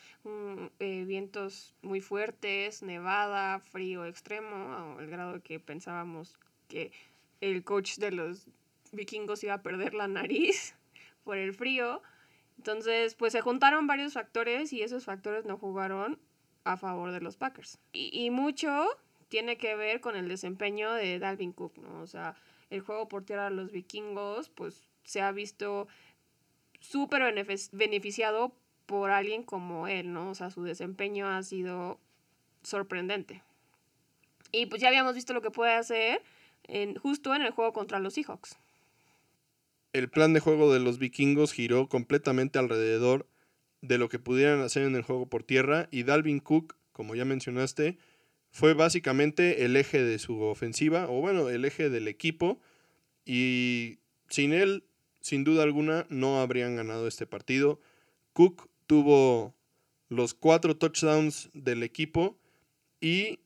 eh, vientos muy fuertes, nevada, frío extremo, al grado que pensábamos que el coach de los vikingos iba a perder la nariz por el frío. Entonces, pues se juntaron varios factores y esos factores no jugaron a favor de los Packers. Y, y mucho tiene que ver con el desempeño de Dalvin Cook, ¿no? O sea, el juego por tierra de los vikingos, pues se ha visto súper beneficiado por alguien como él, ¿no? O sea, su desempeño ha sido sorprendente. Y pues ya habíamos visto lo que puede hacer en, justo en el juego contra los Seahawks. El plan de juego de los vikingos giró completamente alrededor de lo que pudieran hacer en el juego por tierra y Dalvin Cook, como ya mencionaste, fue básicamente el eje de su ofensiva, o bueno, el eje del equipo, y sin él, sin duda alguna, no habrían ganado este partido. Cook tuvo los cuatro touchdowns del equipo y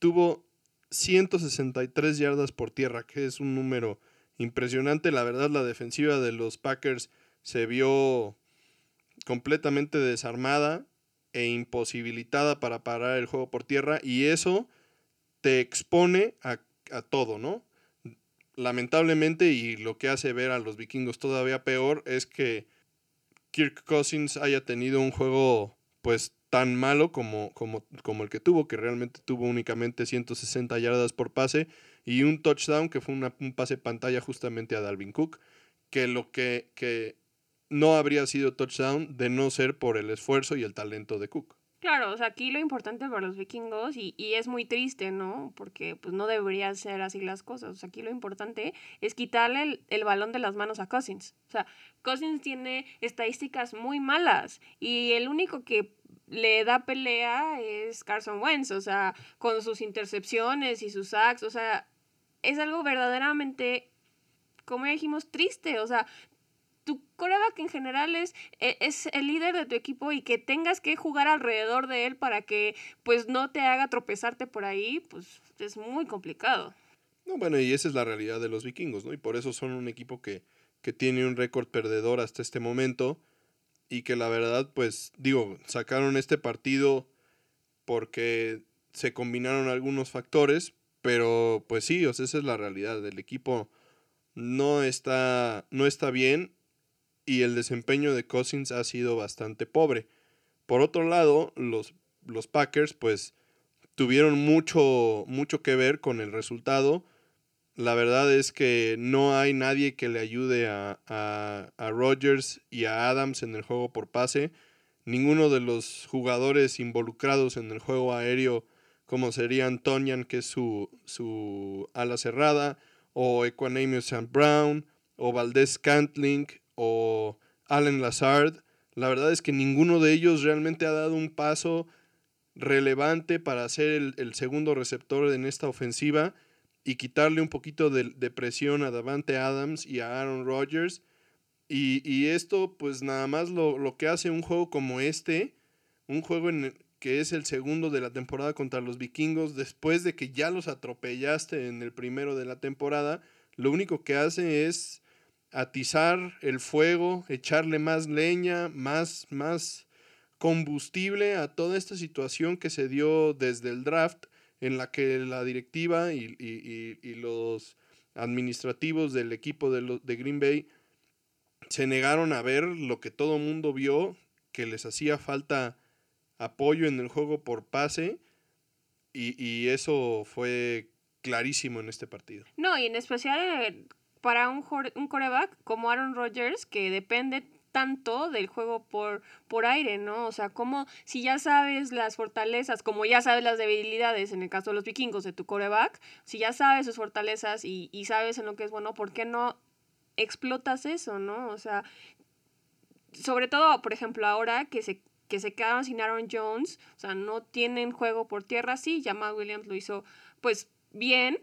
tuvo 163 yardas por tierra, que es un número impresionante. La verdad, la defensiva de los Packers se vio completamente desarmada e imposibilitada para parar el juego por tierra y eso te expone a, a todo, ¿no? Lamentablemente y lo que hace ver a los vikingos todavía peor es que Kirk Cousins haya tenido un juego pues tan malo como, como, como, el que tuvo, que realmente tuvo únicamente 160 yardas por pase y un touchdown que fue un pase pantalla justamente a Dalvin Cook, que lo que, que no habría sido touchdown de no ser por el esfuerzo y el talento de Cook. Claro, o sea, aquí lo importante para los vikingos, y, y, es muy triste, ¿no? Porque pues no deberían ser así las cosas. O sea, aquí lo importante es quitarle el, el, balón de las manos a Cousins. O sea, Cousins tiene estadísticas muy malas y el único que le da pelea es Carson Wentz, o sea, con sus intercepciones y sus sacks, o sea, es algo verdaderamente, como ya dijimos, triste, o sea, tu coreback en general es, e, es el líder de tu equipo y que tengas que jugar alrededor de él para que pues no te haga tropezarte por ahí, pues es muy complicado. No, bueno, y esa es la realidad de los vikingos, ¿no? Y por eso son un equipo que, que tiene un récord perdedor hasta este momento y que la verdad, pues digo, sacaron este partido porque se combinaron algunos factores, pero pues sí, o sea, esa es la realidad, el equipo no está, no está bien y el desempeño de Cousins ha sido bastante pobre. Por otro lado, los, los Packers pues tuvieron mucho, mucho que ver con el resultado. La verdad es que no hay nadie que le ayude a, a, a Rodgers y a Adams en el juego por pase. Ninguno de los jugadores involucrados en el juego aéreo, como serían Tonyan, que es su, su ala cerrada, o Equanimous St. Brown, o Valdez Cantling, o Allen Lazard. La verdad es que ninguno de ellos realmente ha dado un paso relevante para ser el, segundo receptor en esta ofensiva y quitarle un poquito de, presión a Davante Adams y a Aaron Rodgers. Y, esto, pues nada más lo, lo, que hace un juego como este, un juego en que es el segundo de la temporada contra los vikingos, después de que ya los atropellaste en el primero de la temporada, lo único que hace es atizar el fuego, echarle más leña, más, más combustible a toda esta situación que se dio desde el draft en la que la directiva y, los administrativos del equipo de, de Green Bay se negaron a ver lo que todo mundo vio, que les hacía falta apoyo en el juego por pase y, y eso fue clarísimo en este partido. No, y en especial para un, un coreback como Aaron Rodgers, que depende tanto del juego por, por aire, ¿no? O sea, como si ya sabes las fortalezas, como ya sabes las debilidades, en el caso de los vikingos, de tu coreback, si ya sabes sus fortalezas y, y sabes en lo que es bueno, ¿por qué no explotas eso, no? O sea, sobre todo, por ejemplo, ahora que se que se quedaron sin Aaron Jones, o sea, no tienen juego por tierra, sí, Jamal Williams lo hizo pues bien,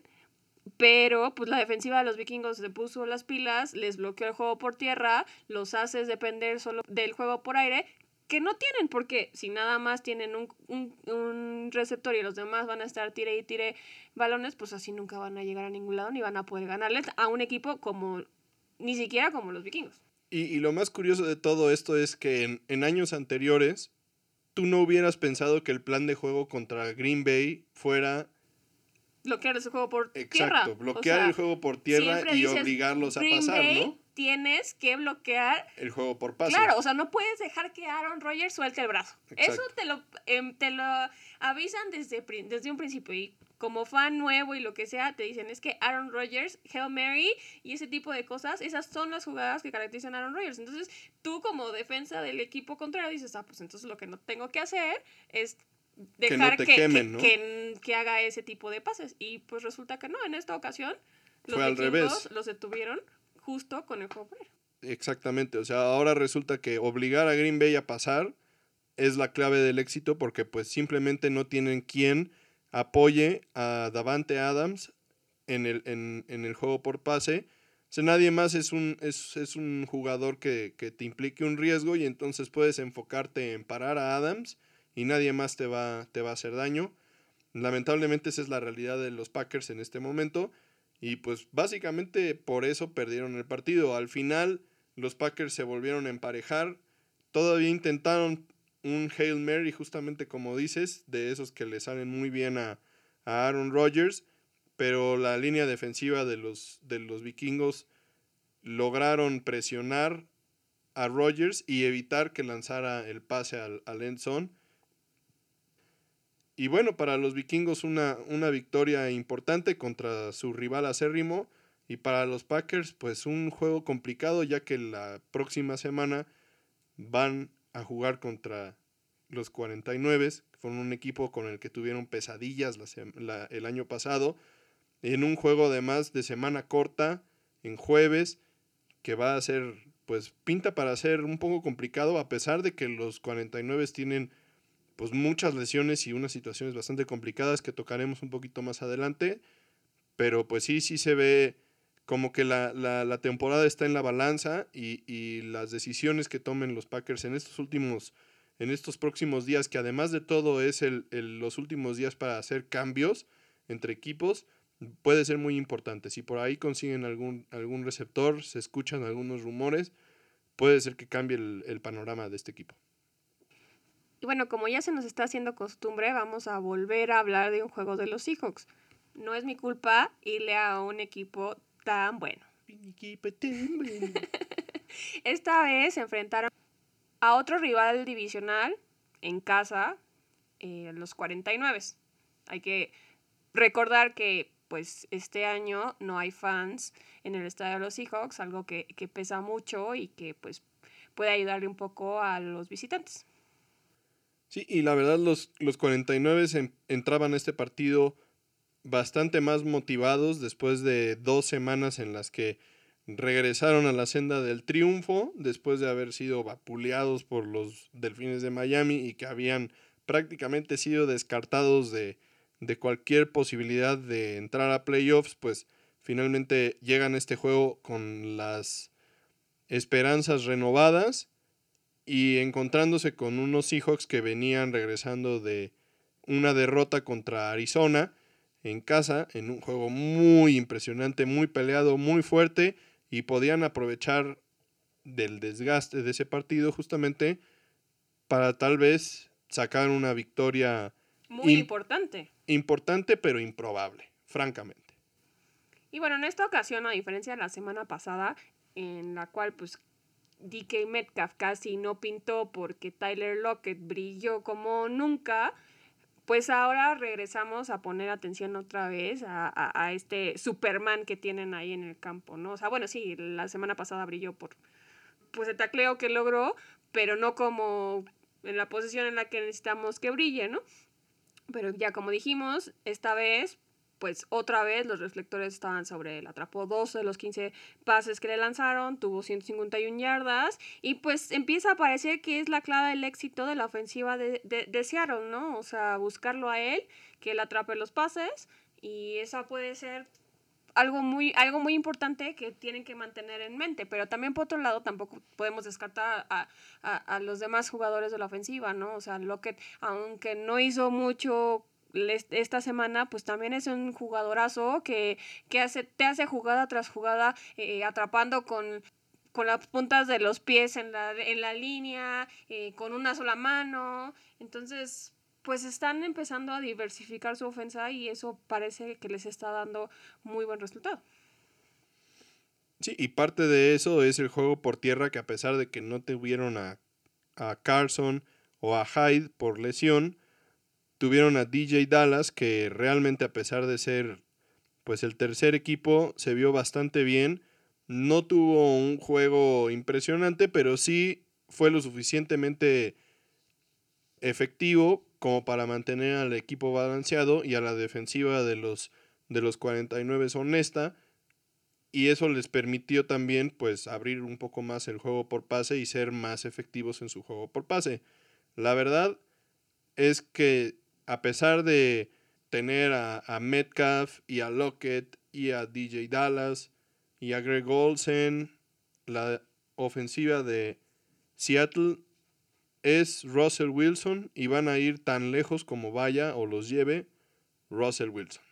pero pues la defensiva de los vikingos se puso las pilas, les bloqueó el juego por tierra, los haces depender solo del juego por aire, que no tienen, porque si nada más tienen un, receptor y los demás van a estar tire y tire balones, pues así nunca van a llegar a ningún lado ni van a poder ganarles a un equipo como, ni siquiera como los vikingos. Y, lo más curioso de todo esto es que en, en años anteriores tú no hubieras pensado que el plan de juego contra Green Bay fuera bloquear ese juego por tierra. Exacto, bloquear el juego por tierra y obligarlos a pasar, ¿no? Tienes que bloquear el juego por pase. Claro, o sea, no puedes dejar que Aaron Rodgers suelte el brazo. Eso te lo, em, te lo avisan desde, desde un principio. Y como fan nuevo y lo que sea, te dicen, es que Aaron Rodgers, Hail Mary y ese tipo de cosas, esas son las jugadas que caracterizan a Aaron Rodgers. Entonces, tú como defensa del equipo contrario dices, ah, pues entonces lo que no tengo que hacer es dejar que, que, que, haga ese tipo de pases. Y pues resulta que no, en esta ocasión los al revés. los detuvieron justo con el juego. Exactamente, o sea, ahora resulta que obligar a Green Bay a pasar es la clave del éxito porque pues simplemente no tienen quien apoye a Davante Adams en el, en, el juego por pase. O sea, nadie más es un, es, un jugador que, te implique un riesgo y entonces puedes enfocarte en parar a Adams y nadie más te va, te va a hacer daño. Lamentablemente esa es la realidad de los Packers en este momento y pues básicamente por eso perdieron el partido. Al final los Packers se volvieron a emparejar. Todavía intentaron un Hail Mary, justamente como dices, de esos que le salen muy bien a, Aaron Rodgers, pero la línea defensiva de los, de los vikingos lograron presionar a Rodgers y evitar que lanzara el pase al, al end zone. Y bueno, para los vikingos una, una victoria importante contra su rival acérrimo. Y para los Packers, pues un juego complicado, ya que la próxima semana van a jugar contra los 49, que fueron un equipo con el que tuvieron pesadillas el año pasado, en un juego además de semana corta, en jueves, que va a ser, pues pinta para ser un poco complicado, a pesar de que los 49 tienen pues muchas lesiones y unas situaciones bastante complicadas que tocaremos un poquito más adelante, pero pues sí, sí se ve como que la, la, temporada está en la balanza y, y, las decisiones que tomen los Packers en estos últimos, en estos próximos días, que además de todo es el, los últimos días para hacer cambios entre equipos, puede ser muy importante. Si por ahí consiguen algún, algún receptor, se escuchan algunos rumores, puede ser que cambie el, el panorama de este equipo. Y bueno, como ya se nos está haciendo costumbre, vamos a volver a hablar de un juego de los Seahawks. No es mi culpa irle a un equipo tan bueno. Esta vez se enfrentaron a otro rival divisional en casa, eh, los 49. Hay que recordar que pues este año no hay fans en el estadio de los Seahawks, algo que, que pesa mucho y que pues puede ayudarle un poco a los visitantes. Sí, y la verdad los, los 49 entraban a este partido bastante más motivados después de dos semanas en las que regresaron a la senda del triunfo después de haber sido vapuleados por los Delfines de Miami y que habían prácticamente sido descartados de, de cualquier posibilidad de entrar a playoffs, pues finalmente llegan a este juego con las esperanzas renovadas y encontrándose con unos Seahawks que venían regresando de una derrota contra Arizona en casa, en un juego muy impresionante, muy peleado, muy fuerte, y podían aprovechar del desgaste de ese partido justamente para tal vez sacar una victoria muy importante. Importante pero improbable, francamente. Y bueno, en esta ocasión, a diferencia de la semana pasada, en la cual pues DK Metcalf casi no pintó porque Tyler Lockett brilló como nunca, pues ahora regresamos a poner atención otra vez a, este Superman que tienen ahí en el campo, ¿no? O sea, bueno, sí, la semana pasada brilló por pues el tacleo que logró, pero no como en la posición en la que necesitamos que brille, ¿no? Pero ya como dijimos, esta vez pues otra vez los reflectores estaban sobre él. Atrapó 12 de los 15 pases que le lanzaron, tuvo 151 yardas y pues empieza a parecer que es la clave del éxito de la ofensiva de, de, Seattle, ¿no? O sea, buscarlo a él, que él atrape los pases y esa puede ser algo muy, algo muy importante que tienen que mantener en mente. Pero también, por otro lado, tampoco podemos descartar a, a, a los demás jugadores de la ofensiva, ¿no? O sea, aunque no hizo mucho esta semana, pues también es un jugadorazo que, que hace, te hace jugada tras jugada, eh, atrapando con, con las puntas de los pies en la, en la línea, eh, con una sola mano. Entonces, pues están empezando a diversificar su ofensa y eso parece que les está dando muy buen resultado. Sí, y parte de eso es el juego por tierra que a pesar de que no tuvieron a, a Carson o a Hyde por lesión, tuvieron a DJ Dallas, que realmente a pesar de ser pues el tercer equipo, se vio bastante bien. No tuvo un juego impresionante, pero sí fue lo suficientemente efectivo como para mantener al equipo balanceado y a la defensiva de los, de los 49 honesta. Y eso les permitió también pues abrir un poco más el juego por pase y ser más efectivos en su juego por pase. La verdad es que a pesar de tener a, Metcalf y a Lockett y a DJ Dallas y a Greg Olsen, la ofensiva de Seattle es Russell Wilson y van a ir tan lejos como vaya o los lleve Russell Wilson.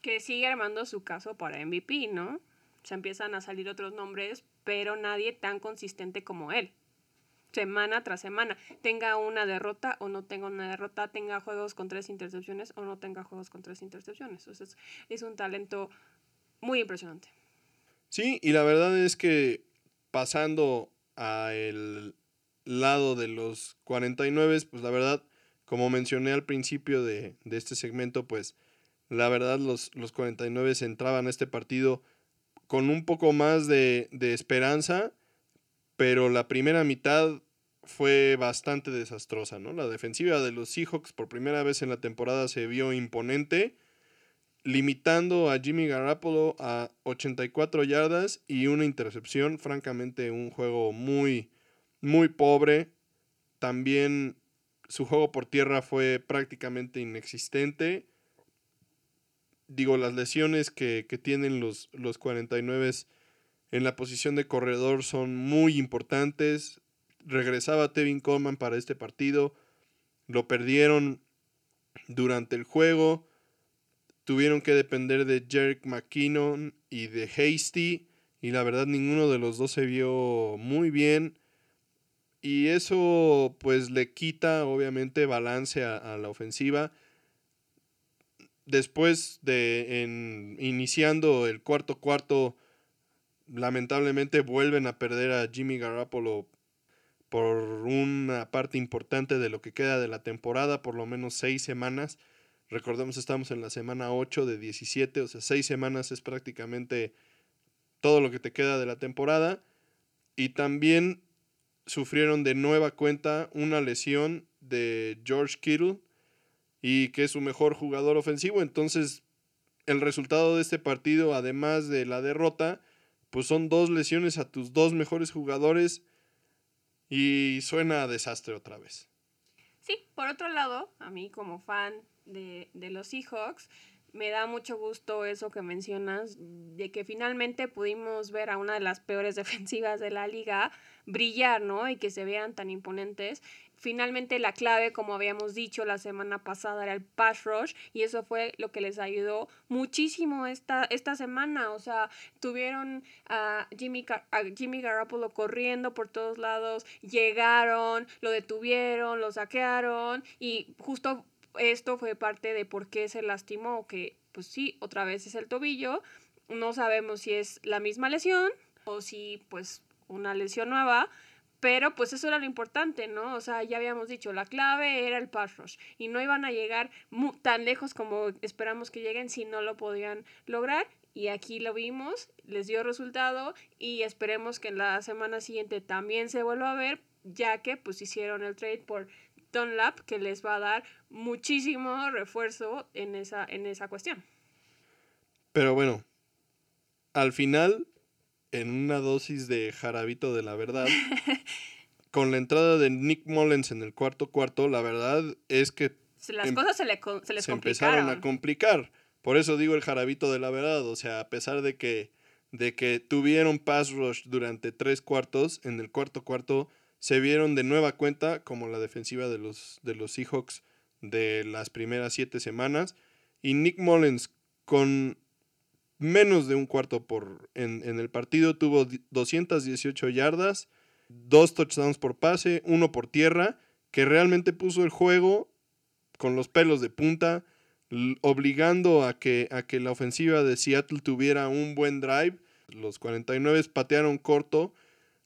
Que sigue armando su caso para MVP, ¿no? Se empiezan a salir otros nombres, pero nadie tan consistente como él. Semana tras semana, tenga una derrota o no tenga una derrota, tenga juegos con tres intercepciones o no tenga juegos con tres intercepciones. Entonces, es un talento muy impresionante. Sí, y la verdad es que pasando a el lado de los 49, pues la verdad, como mencioné al principio de, este segmento, pues la verdad los, los 49 entraban a este partido con un poco más de, de esperanza, pero la primera mitad fue bastante desastrosa, ¿no? La defensiva de los Seahawks por primera vez en la temporada se vio imponente, limitando a Jimmy Garoppolo a 84 yardas y una intercepción, francamente un juego muy, muy pobre. También su juego por tierra fue prácticamente inexistente. Digo, las lesiones que, tienen los, los 49 en la posición de corredor son muy importantes. Regresaba Tevin Coleman para este partido. Lo perdieron durante el juego. Tuvieron que depender de Jerick McKinnon y de Hasty. Y la verdad ninguno de los dos se vio muy bien. Y eso pues le quita obviamente balance a, la ofensiva. Después de iniciando el cuarto cuarto, lamentablemente vuelven a perder a Jimmy Garoppolo por una parte importante de lo que queda de la temporada, por lo menos seis semanas. Recordemos, estamos en la semana 8 de 17, o sea, seis semanas es prácticamente todo lo que te queda de la temporada. Y también sufrieron de nueva cuenta una lesión de George Kittle y que es su mejor jugador ofensivo. Entonces, el resultado de este partido, además de la derrota, pues son dos lesiones a tus dos mejores jugadores y suena a desastre otra vez. Sí, por otro lado, a mí como fan de, de los Seahawks, me da mucho gusto eso que mencionas, de que finalmente pudimos ver a una de las peores defensivas de la liga brillar, ¿no? Y que se vean tan imponentes. Finalmente la clave, como habíamos dicho la semana pasada, era el pass rush y eso fue lo que les ayudó muchísimo esta, esta semana. O sea, tuvieron a Jimmy, a Jimmy Garoppolo corriendo por todos lados, llegaron, lo detuvieron, lo saquearon y justo esto fue parte de por qué se lastimó, que pues sí, otra vez es el tobillo, no sabemos si es la misma lesión o si pues una lesión nueva, pero pues eso era lo importante, ¿no? O sea, ya habíamos dicho, la clave era el pass rush y no iban a llegar tan lejos como esperamos que lleguen si no lo podían lograr. Y aquí lo vimos, les dio resultado y esperemos que en la semana siguiente también se vuelva a ver, ya que pues hicieron el trade por Dunlap que les va a dar muchísimo refuerzo en esa, en esa cuestión. Pero bueno, al final, en una dosis de jarabito de la verdad, con la entrada de Nick Mullens en el cuarto cuarto, la verdad es que las em cosas se, le, se les se empezaron a complicar. Por eso digo el jarabito de la verdad. O sea, a pesar de que, de que tuvieron pass rush durante tres cuartos, en el cuarto cuarto se vieron de nueva cuenta como la defensiva de los, de los Seahawks de las primeras siete semanas. Y Nick Mullens con menos de un cuarto por, en, en el partido tuvo 218 yardas, dos touchdowns por pase, uno por tierra, que realmente puso el juego con los pelos de punta, obligando a que, a que la ofensiva de Seattle tuviera un buen drive. Los 49 patearon corto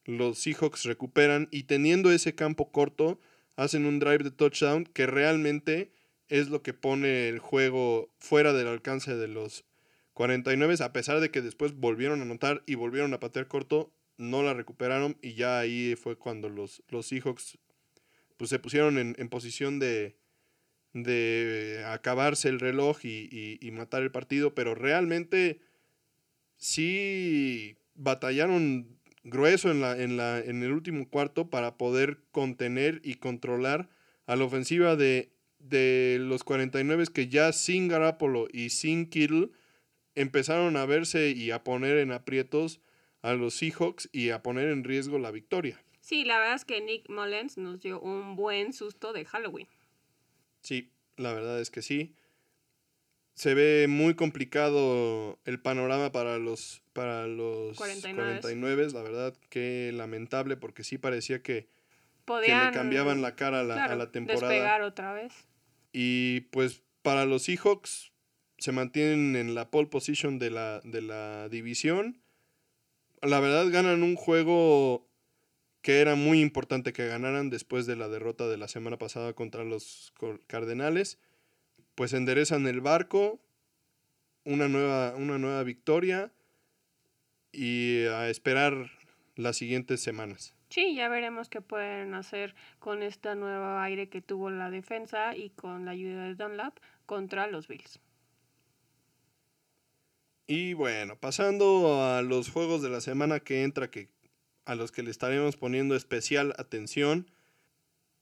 los Seahawks recuperan y teniendo ese campo corto, hacen un drive de touchdown que realmente es lo que pone el juego fuera del alcance de los 49, a pesar de que después volvieron a anotar y volvieron a patear corto, no la recuperaron y ya ahí fue cuando los, los Seahawks pues, se pusieron en, posición de, de acabarse el reloj y, y, matar el partido, pero realmente sí batallaron grueso en, la, en, la, en el último cuarto para poder contener y controlar a la ofensiva de, de los 49 que ya sin Garapolo y sin Kittle empezaron a verse y a poner en aprietos a los Seahawks y a poner en riesgo la victoria. Sí, la verdad es que Nick Mullens nos dio un buen susto de Halloween. Sí, la verdad es que sí. Se ve muy complicado el panorama para los, para los 49. La verdad que lamentable porque sí parecía que, Podían, le cambiaban la cara a la, a la temporada. Despegar otra vez. Y pues para los Seahawks se mantienen en la pole position de la, de la división. La verdad ganan un juego que era muy importante que ganaran después de la derrota de la semana pasada contra los Cardenales, pues enderezan el barco, una nueva, una nueva victoria y a esperar las siguientes semanas. Sí, ya veremos qué pueden hacer con este nuevo aire que tuvo la defensa y con la ayuda de Dunlap contra los Bills. Y bueno, pasando a los juegos de la semana que entra, que a los que le estaremos poniendo especial atención.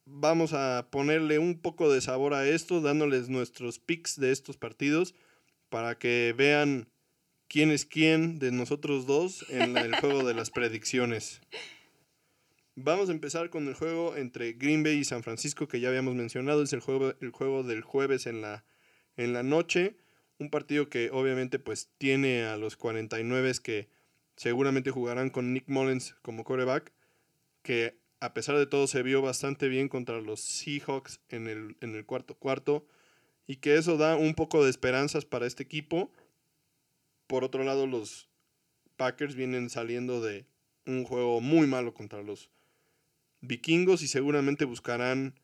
Vamos a ponerle un poco de sabor a esto, dándoles nuestros picks de estos partidos para que vean quién es quién de nosotros dos en el juego de las predicciones. Vamos a empezar con el juego entre Green Bay y San Francisco que ya habíamos mencionado, es el juego, el juego del jueves en la, en la noche, un partido que obviamente pues tiene a los 49 que Seguramente jugarán con Nick Mullens como coreback, que a pesar de todo se vio bastante bien contra los Seahawks en el, en el cuarto cuarto y que eso da un poco de esperanzas para este equipo. Por otro lado, los Packers vienen saliendo de un juego muy malo contra los vikingos y seguramente buscarán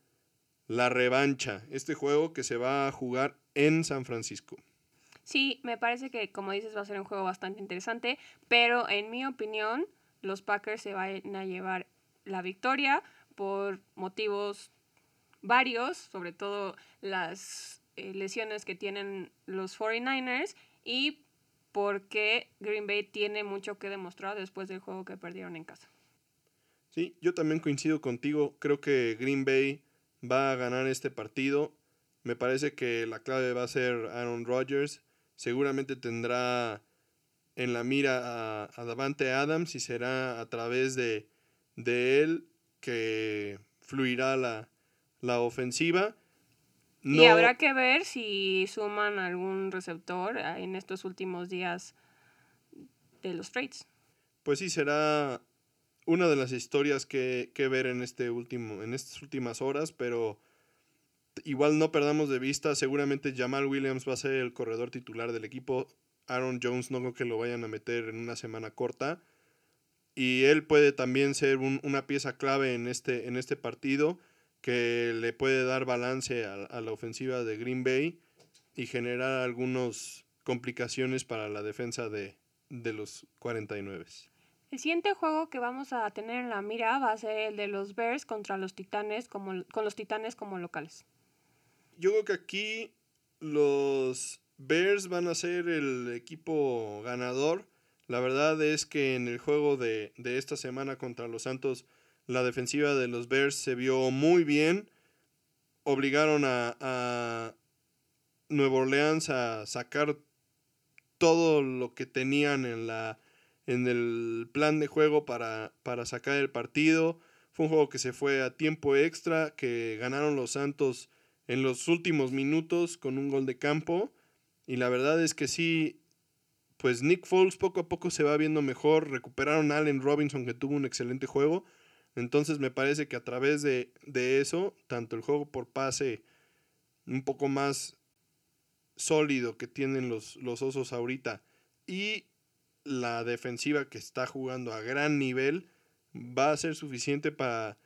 la revancha. Este juego que se va a jugar en San Francisco. Sí, me parece que, como dices, va a ser un juego bastante interesante, pero en mi opinión, los Packers se van a llevar la victoria por motivos varios, sobre todo las eh, lesiones que tienen los 49ers y porque Green Bay tiene mucho que demostrar después del juego que perdieron en casa. Sí, yo también coincido contigo. Creo que Green Bay va a ganar este partido. Me parece que la clave va a ser Aaron Rodgers seguramente tendrá en la mira a, Davante Adams y será a través de, él que fluirá la, ofensiva. Y habrá que ver si suman algún receptor en estos últimos días de los trades. Pues sí, será una de las historias que, que ver en, este último, en estas últimas horas, pero igual no perdamos de vista, seguramente Jamal Williams va a ser el corredor titular del equipo. Aaron Jones no creo que lo vayan a meter en una semana corta. Y él puede también ser una pieza clave en este, en este partido que le puede dar balance a, la ofensiva de Green Bay y generar algunas complicaciones para la defensa de, de los 49. El siguiente juego que vamos a tener en la mira va a ser el de los Bears contra los Titanes como, con los Titanes como locales yo creo que aquí los Bears van a ser el equipo ganador. La verdad es que en el juego de, esta semana contra los Santos, la defensiva de los Bears se vio muy bien. Obligaron a, a Nueva Orleans a sacar todo lo que tenían en, la, en el plan de juego para, para sacar el partido. Fue un juego que se fue a tiempo extra, que ganaron los Santos en los últimos minutos con un gol de campo. Y la verdad es que sí, pues Nick Foles poco a poco se va viendo mejor. Recuperaron a Allen Robinson que tuvo un excelente juego. Entonces me parece que a través de, eso, tanto el juego por pase un poco más sólido que tienen los, los osos ahorita y la defensiva que está jugando a gran nivel va a ser suficiente para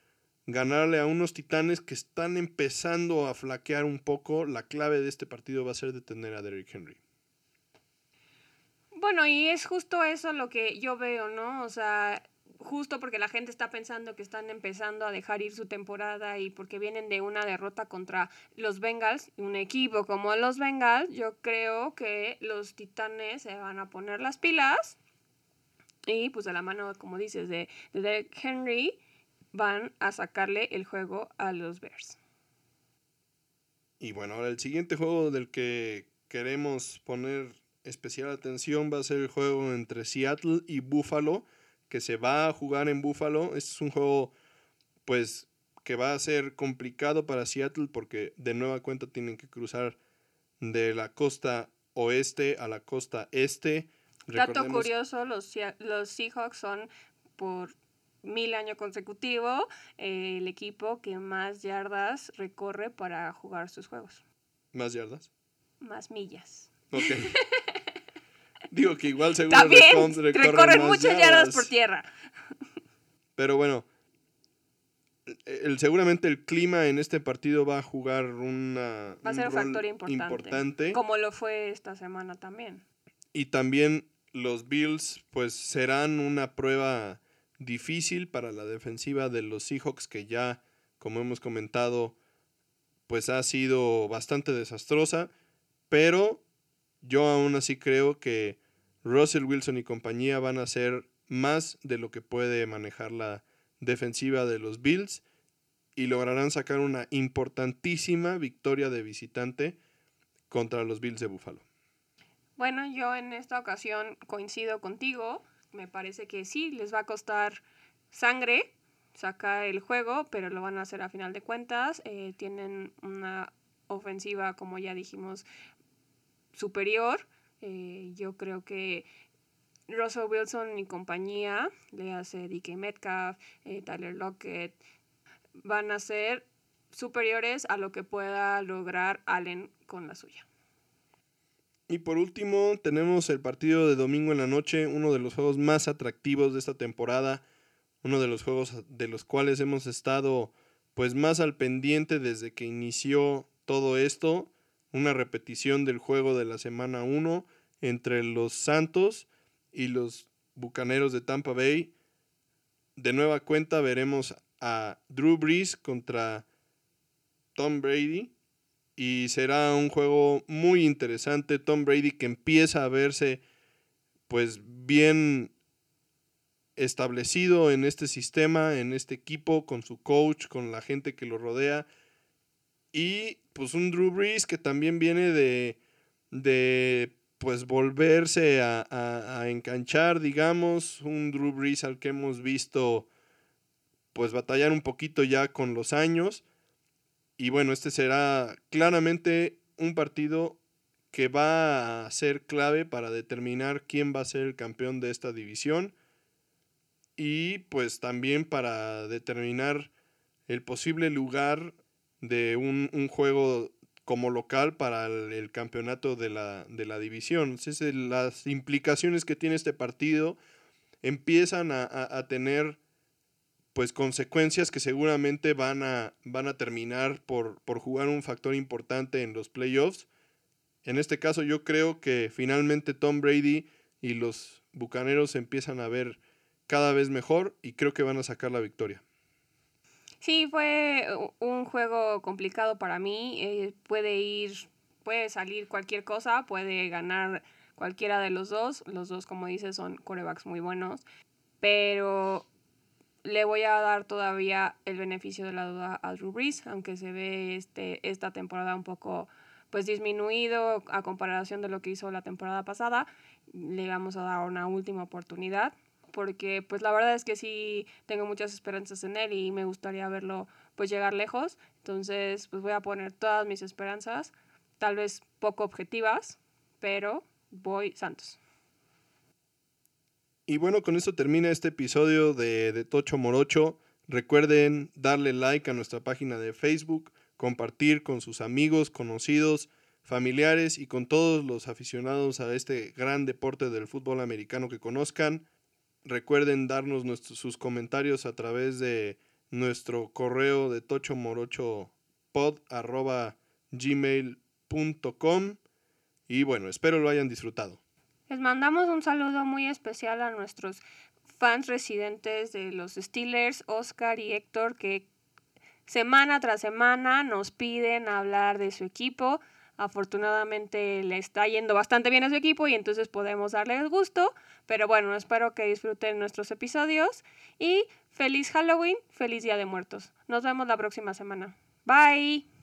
ganarle a unos titanes que están empezando a flaquear un poco. La clave de este partido va a ser detener a Derrick Henry. Bueno, y es justo eso lo que yo veo, ¿no? O sea, justo porque la gente está pensando que están empezando a dejar ir su temporada y porque vienen de una derrota contra los Bengals, un equipo como los Bengals, yo creo que los Titanes se van a poner las pilas y pues de la mano, como dices, de, de Derek Henry, van a sacarle el juego a los Bears. Y bueno, ahora el siguiente juego del que queremos poner especial atención va a ser el juego entre Seattle y Buffalo que se va a jugar en Buffalo. Este es un juego, pues, que va a ser complicado para Seattle porque de nueva cuenta tienen que cruzar de la costa oeste a la costa este. Dato curioso, los, los Seahawks son por mil años consecutivo eh, el equipo que más yardas recorre para jugar sus juegos. ¿Más yardas? Más millas. Ok. Digo que igual seguro También recorren, muchas yardas. por tierra. Pero bueno, el, seguramente el clima en este partido va a jugar una, va a ser un, factor importante, Como lo fue esta semana también. Y también los Bills, pues serán una prueba difícil para la defensiva de los Seahawks, que ya, como hemos comentado, pues ha sido bastante desastrosa. Pero yo aún así creo que Russell Wilson y compañía van a ser más de lo que puede manejar la defensiva de los Bills y lograrán sacar una importantísima victoria de visitante contra los Bills de Buffalo. Bueno, yo en esta ocasión coincido contigo. Me parece que sí, les va a costar sangre sacar el juego, pero lo van a hacer a final de cuentas. Eh, tienen una ofensiva, como ya dijimos, superior. Eh, yo creo que Russell Wilson y compañía, le hace DK Metcalf, eh, Tyler Lockett, van a ser superiores a lo que pueda lograr Allen con la suya. Y por último, tenemos el partido de domingo en la noche, uno de los juegos más atractivos de esta temporada, uno de los juegos de los cuales hemos estado pues más al pendiente desde que inició todo esto una repetición del juego de la semana 1 entre los Santos y los Bucaneros de Tampa Bay. De nueva cuenta veremos a Drew Brees contra Tom Brady y será un juego muy interesante. Tom Brady que empieza a verse pues bien establecido en este sistema, en este equipo, con su coach, con la gente que lo rodea. Y pues un Drew Brees que también viene de, de pues volverse a, a, enganchar, digamos, un Drew Brees al que hemos visto pues batallar un poquito ya con los años. Y bueno, este será claramente un partido que va a ser clave para determinar quién va a ser el campeón de esta división y pues también para determinar el posible lugar de un, juego como local para el, campeonato de la, división. las implicaciones que tiene este partido empiezan a, tener pues consecuencias que seguramente van a, van a terminar por, por jugar un factor importante en los playoffs. En este caso yo creo que finalmente Tom Brady y los Bucaneros empiezan a ver cada vez mejor y creo que van a sacar la victoria. Sí, fue un juego complicado para mí. Eh, puede ir, puede salir cualquier cosa, puede ganar cualquiera de los dos. Los dos, como dices, son corebacks muy buenos. Pero le voy a dar todavía el beneficio de la duda a Drew Brees, aunque se ve este, esta temporada un poco pues disminuido a comparación de lo que hizo la temporada pasada. Le vamos a dar una última oportunidad porque pues la verdad es que sí tengo muchas esperanzas en él y me gustaría verlo pues llegar lejos. Entonces pues voy a poner todas mis esperanzas, tal vez poco objetivas, pero voy Santos. Y bueno, con esto termina este episodio de, de Tocho Morocho. Recuerden darle like a nuestra página de Facebook, compartir con sus amigos, conocidos, familiares y con todos los aficionados a este gran deporte del fútbol americano que conozcan. Recuerden darnos sus comentarios a través de nuestro correo de tochomorochopod arroba gmail.com y bueno, espero lo hayan disfrutado. Les mandamos un saludo muy especial a nuestros fans residentes de los Steelers, Oscar y Héctor, que semana tras semana nos piden hablar de su equipo. Afortunadamente le está yendo bastante bien a su equipo y entonces podemos darles gusto. Pero bueno, espero que disfruten nuestros episodios y feliz Halloween, feliz Día de Muertos. Nos vemos la próxima semana. Bye.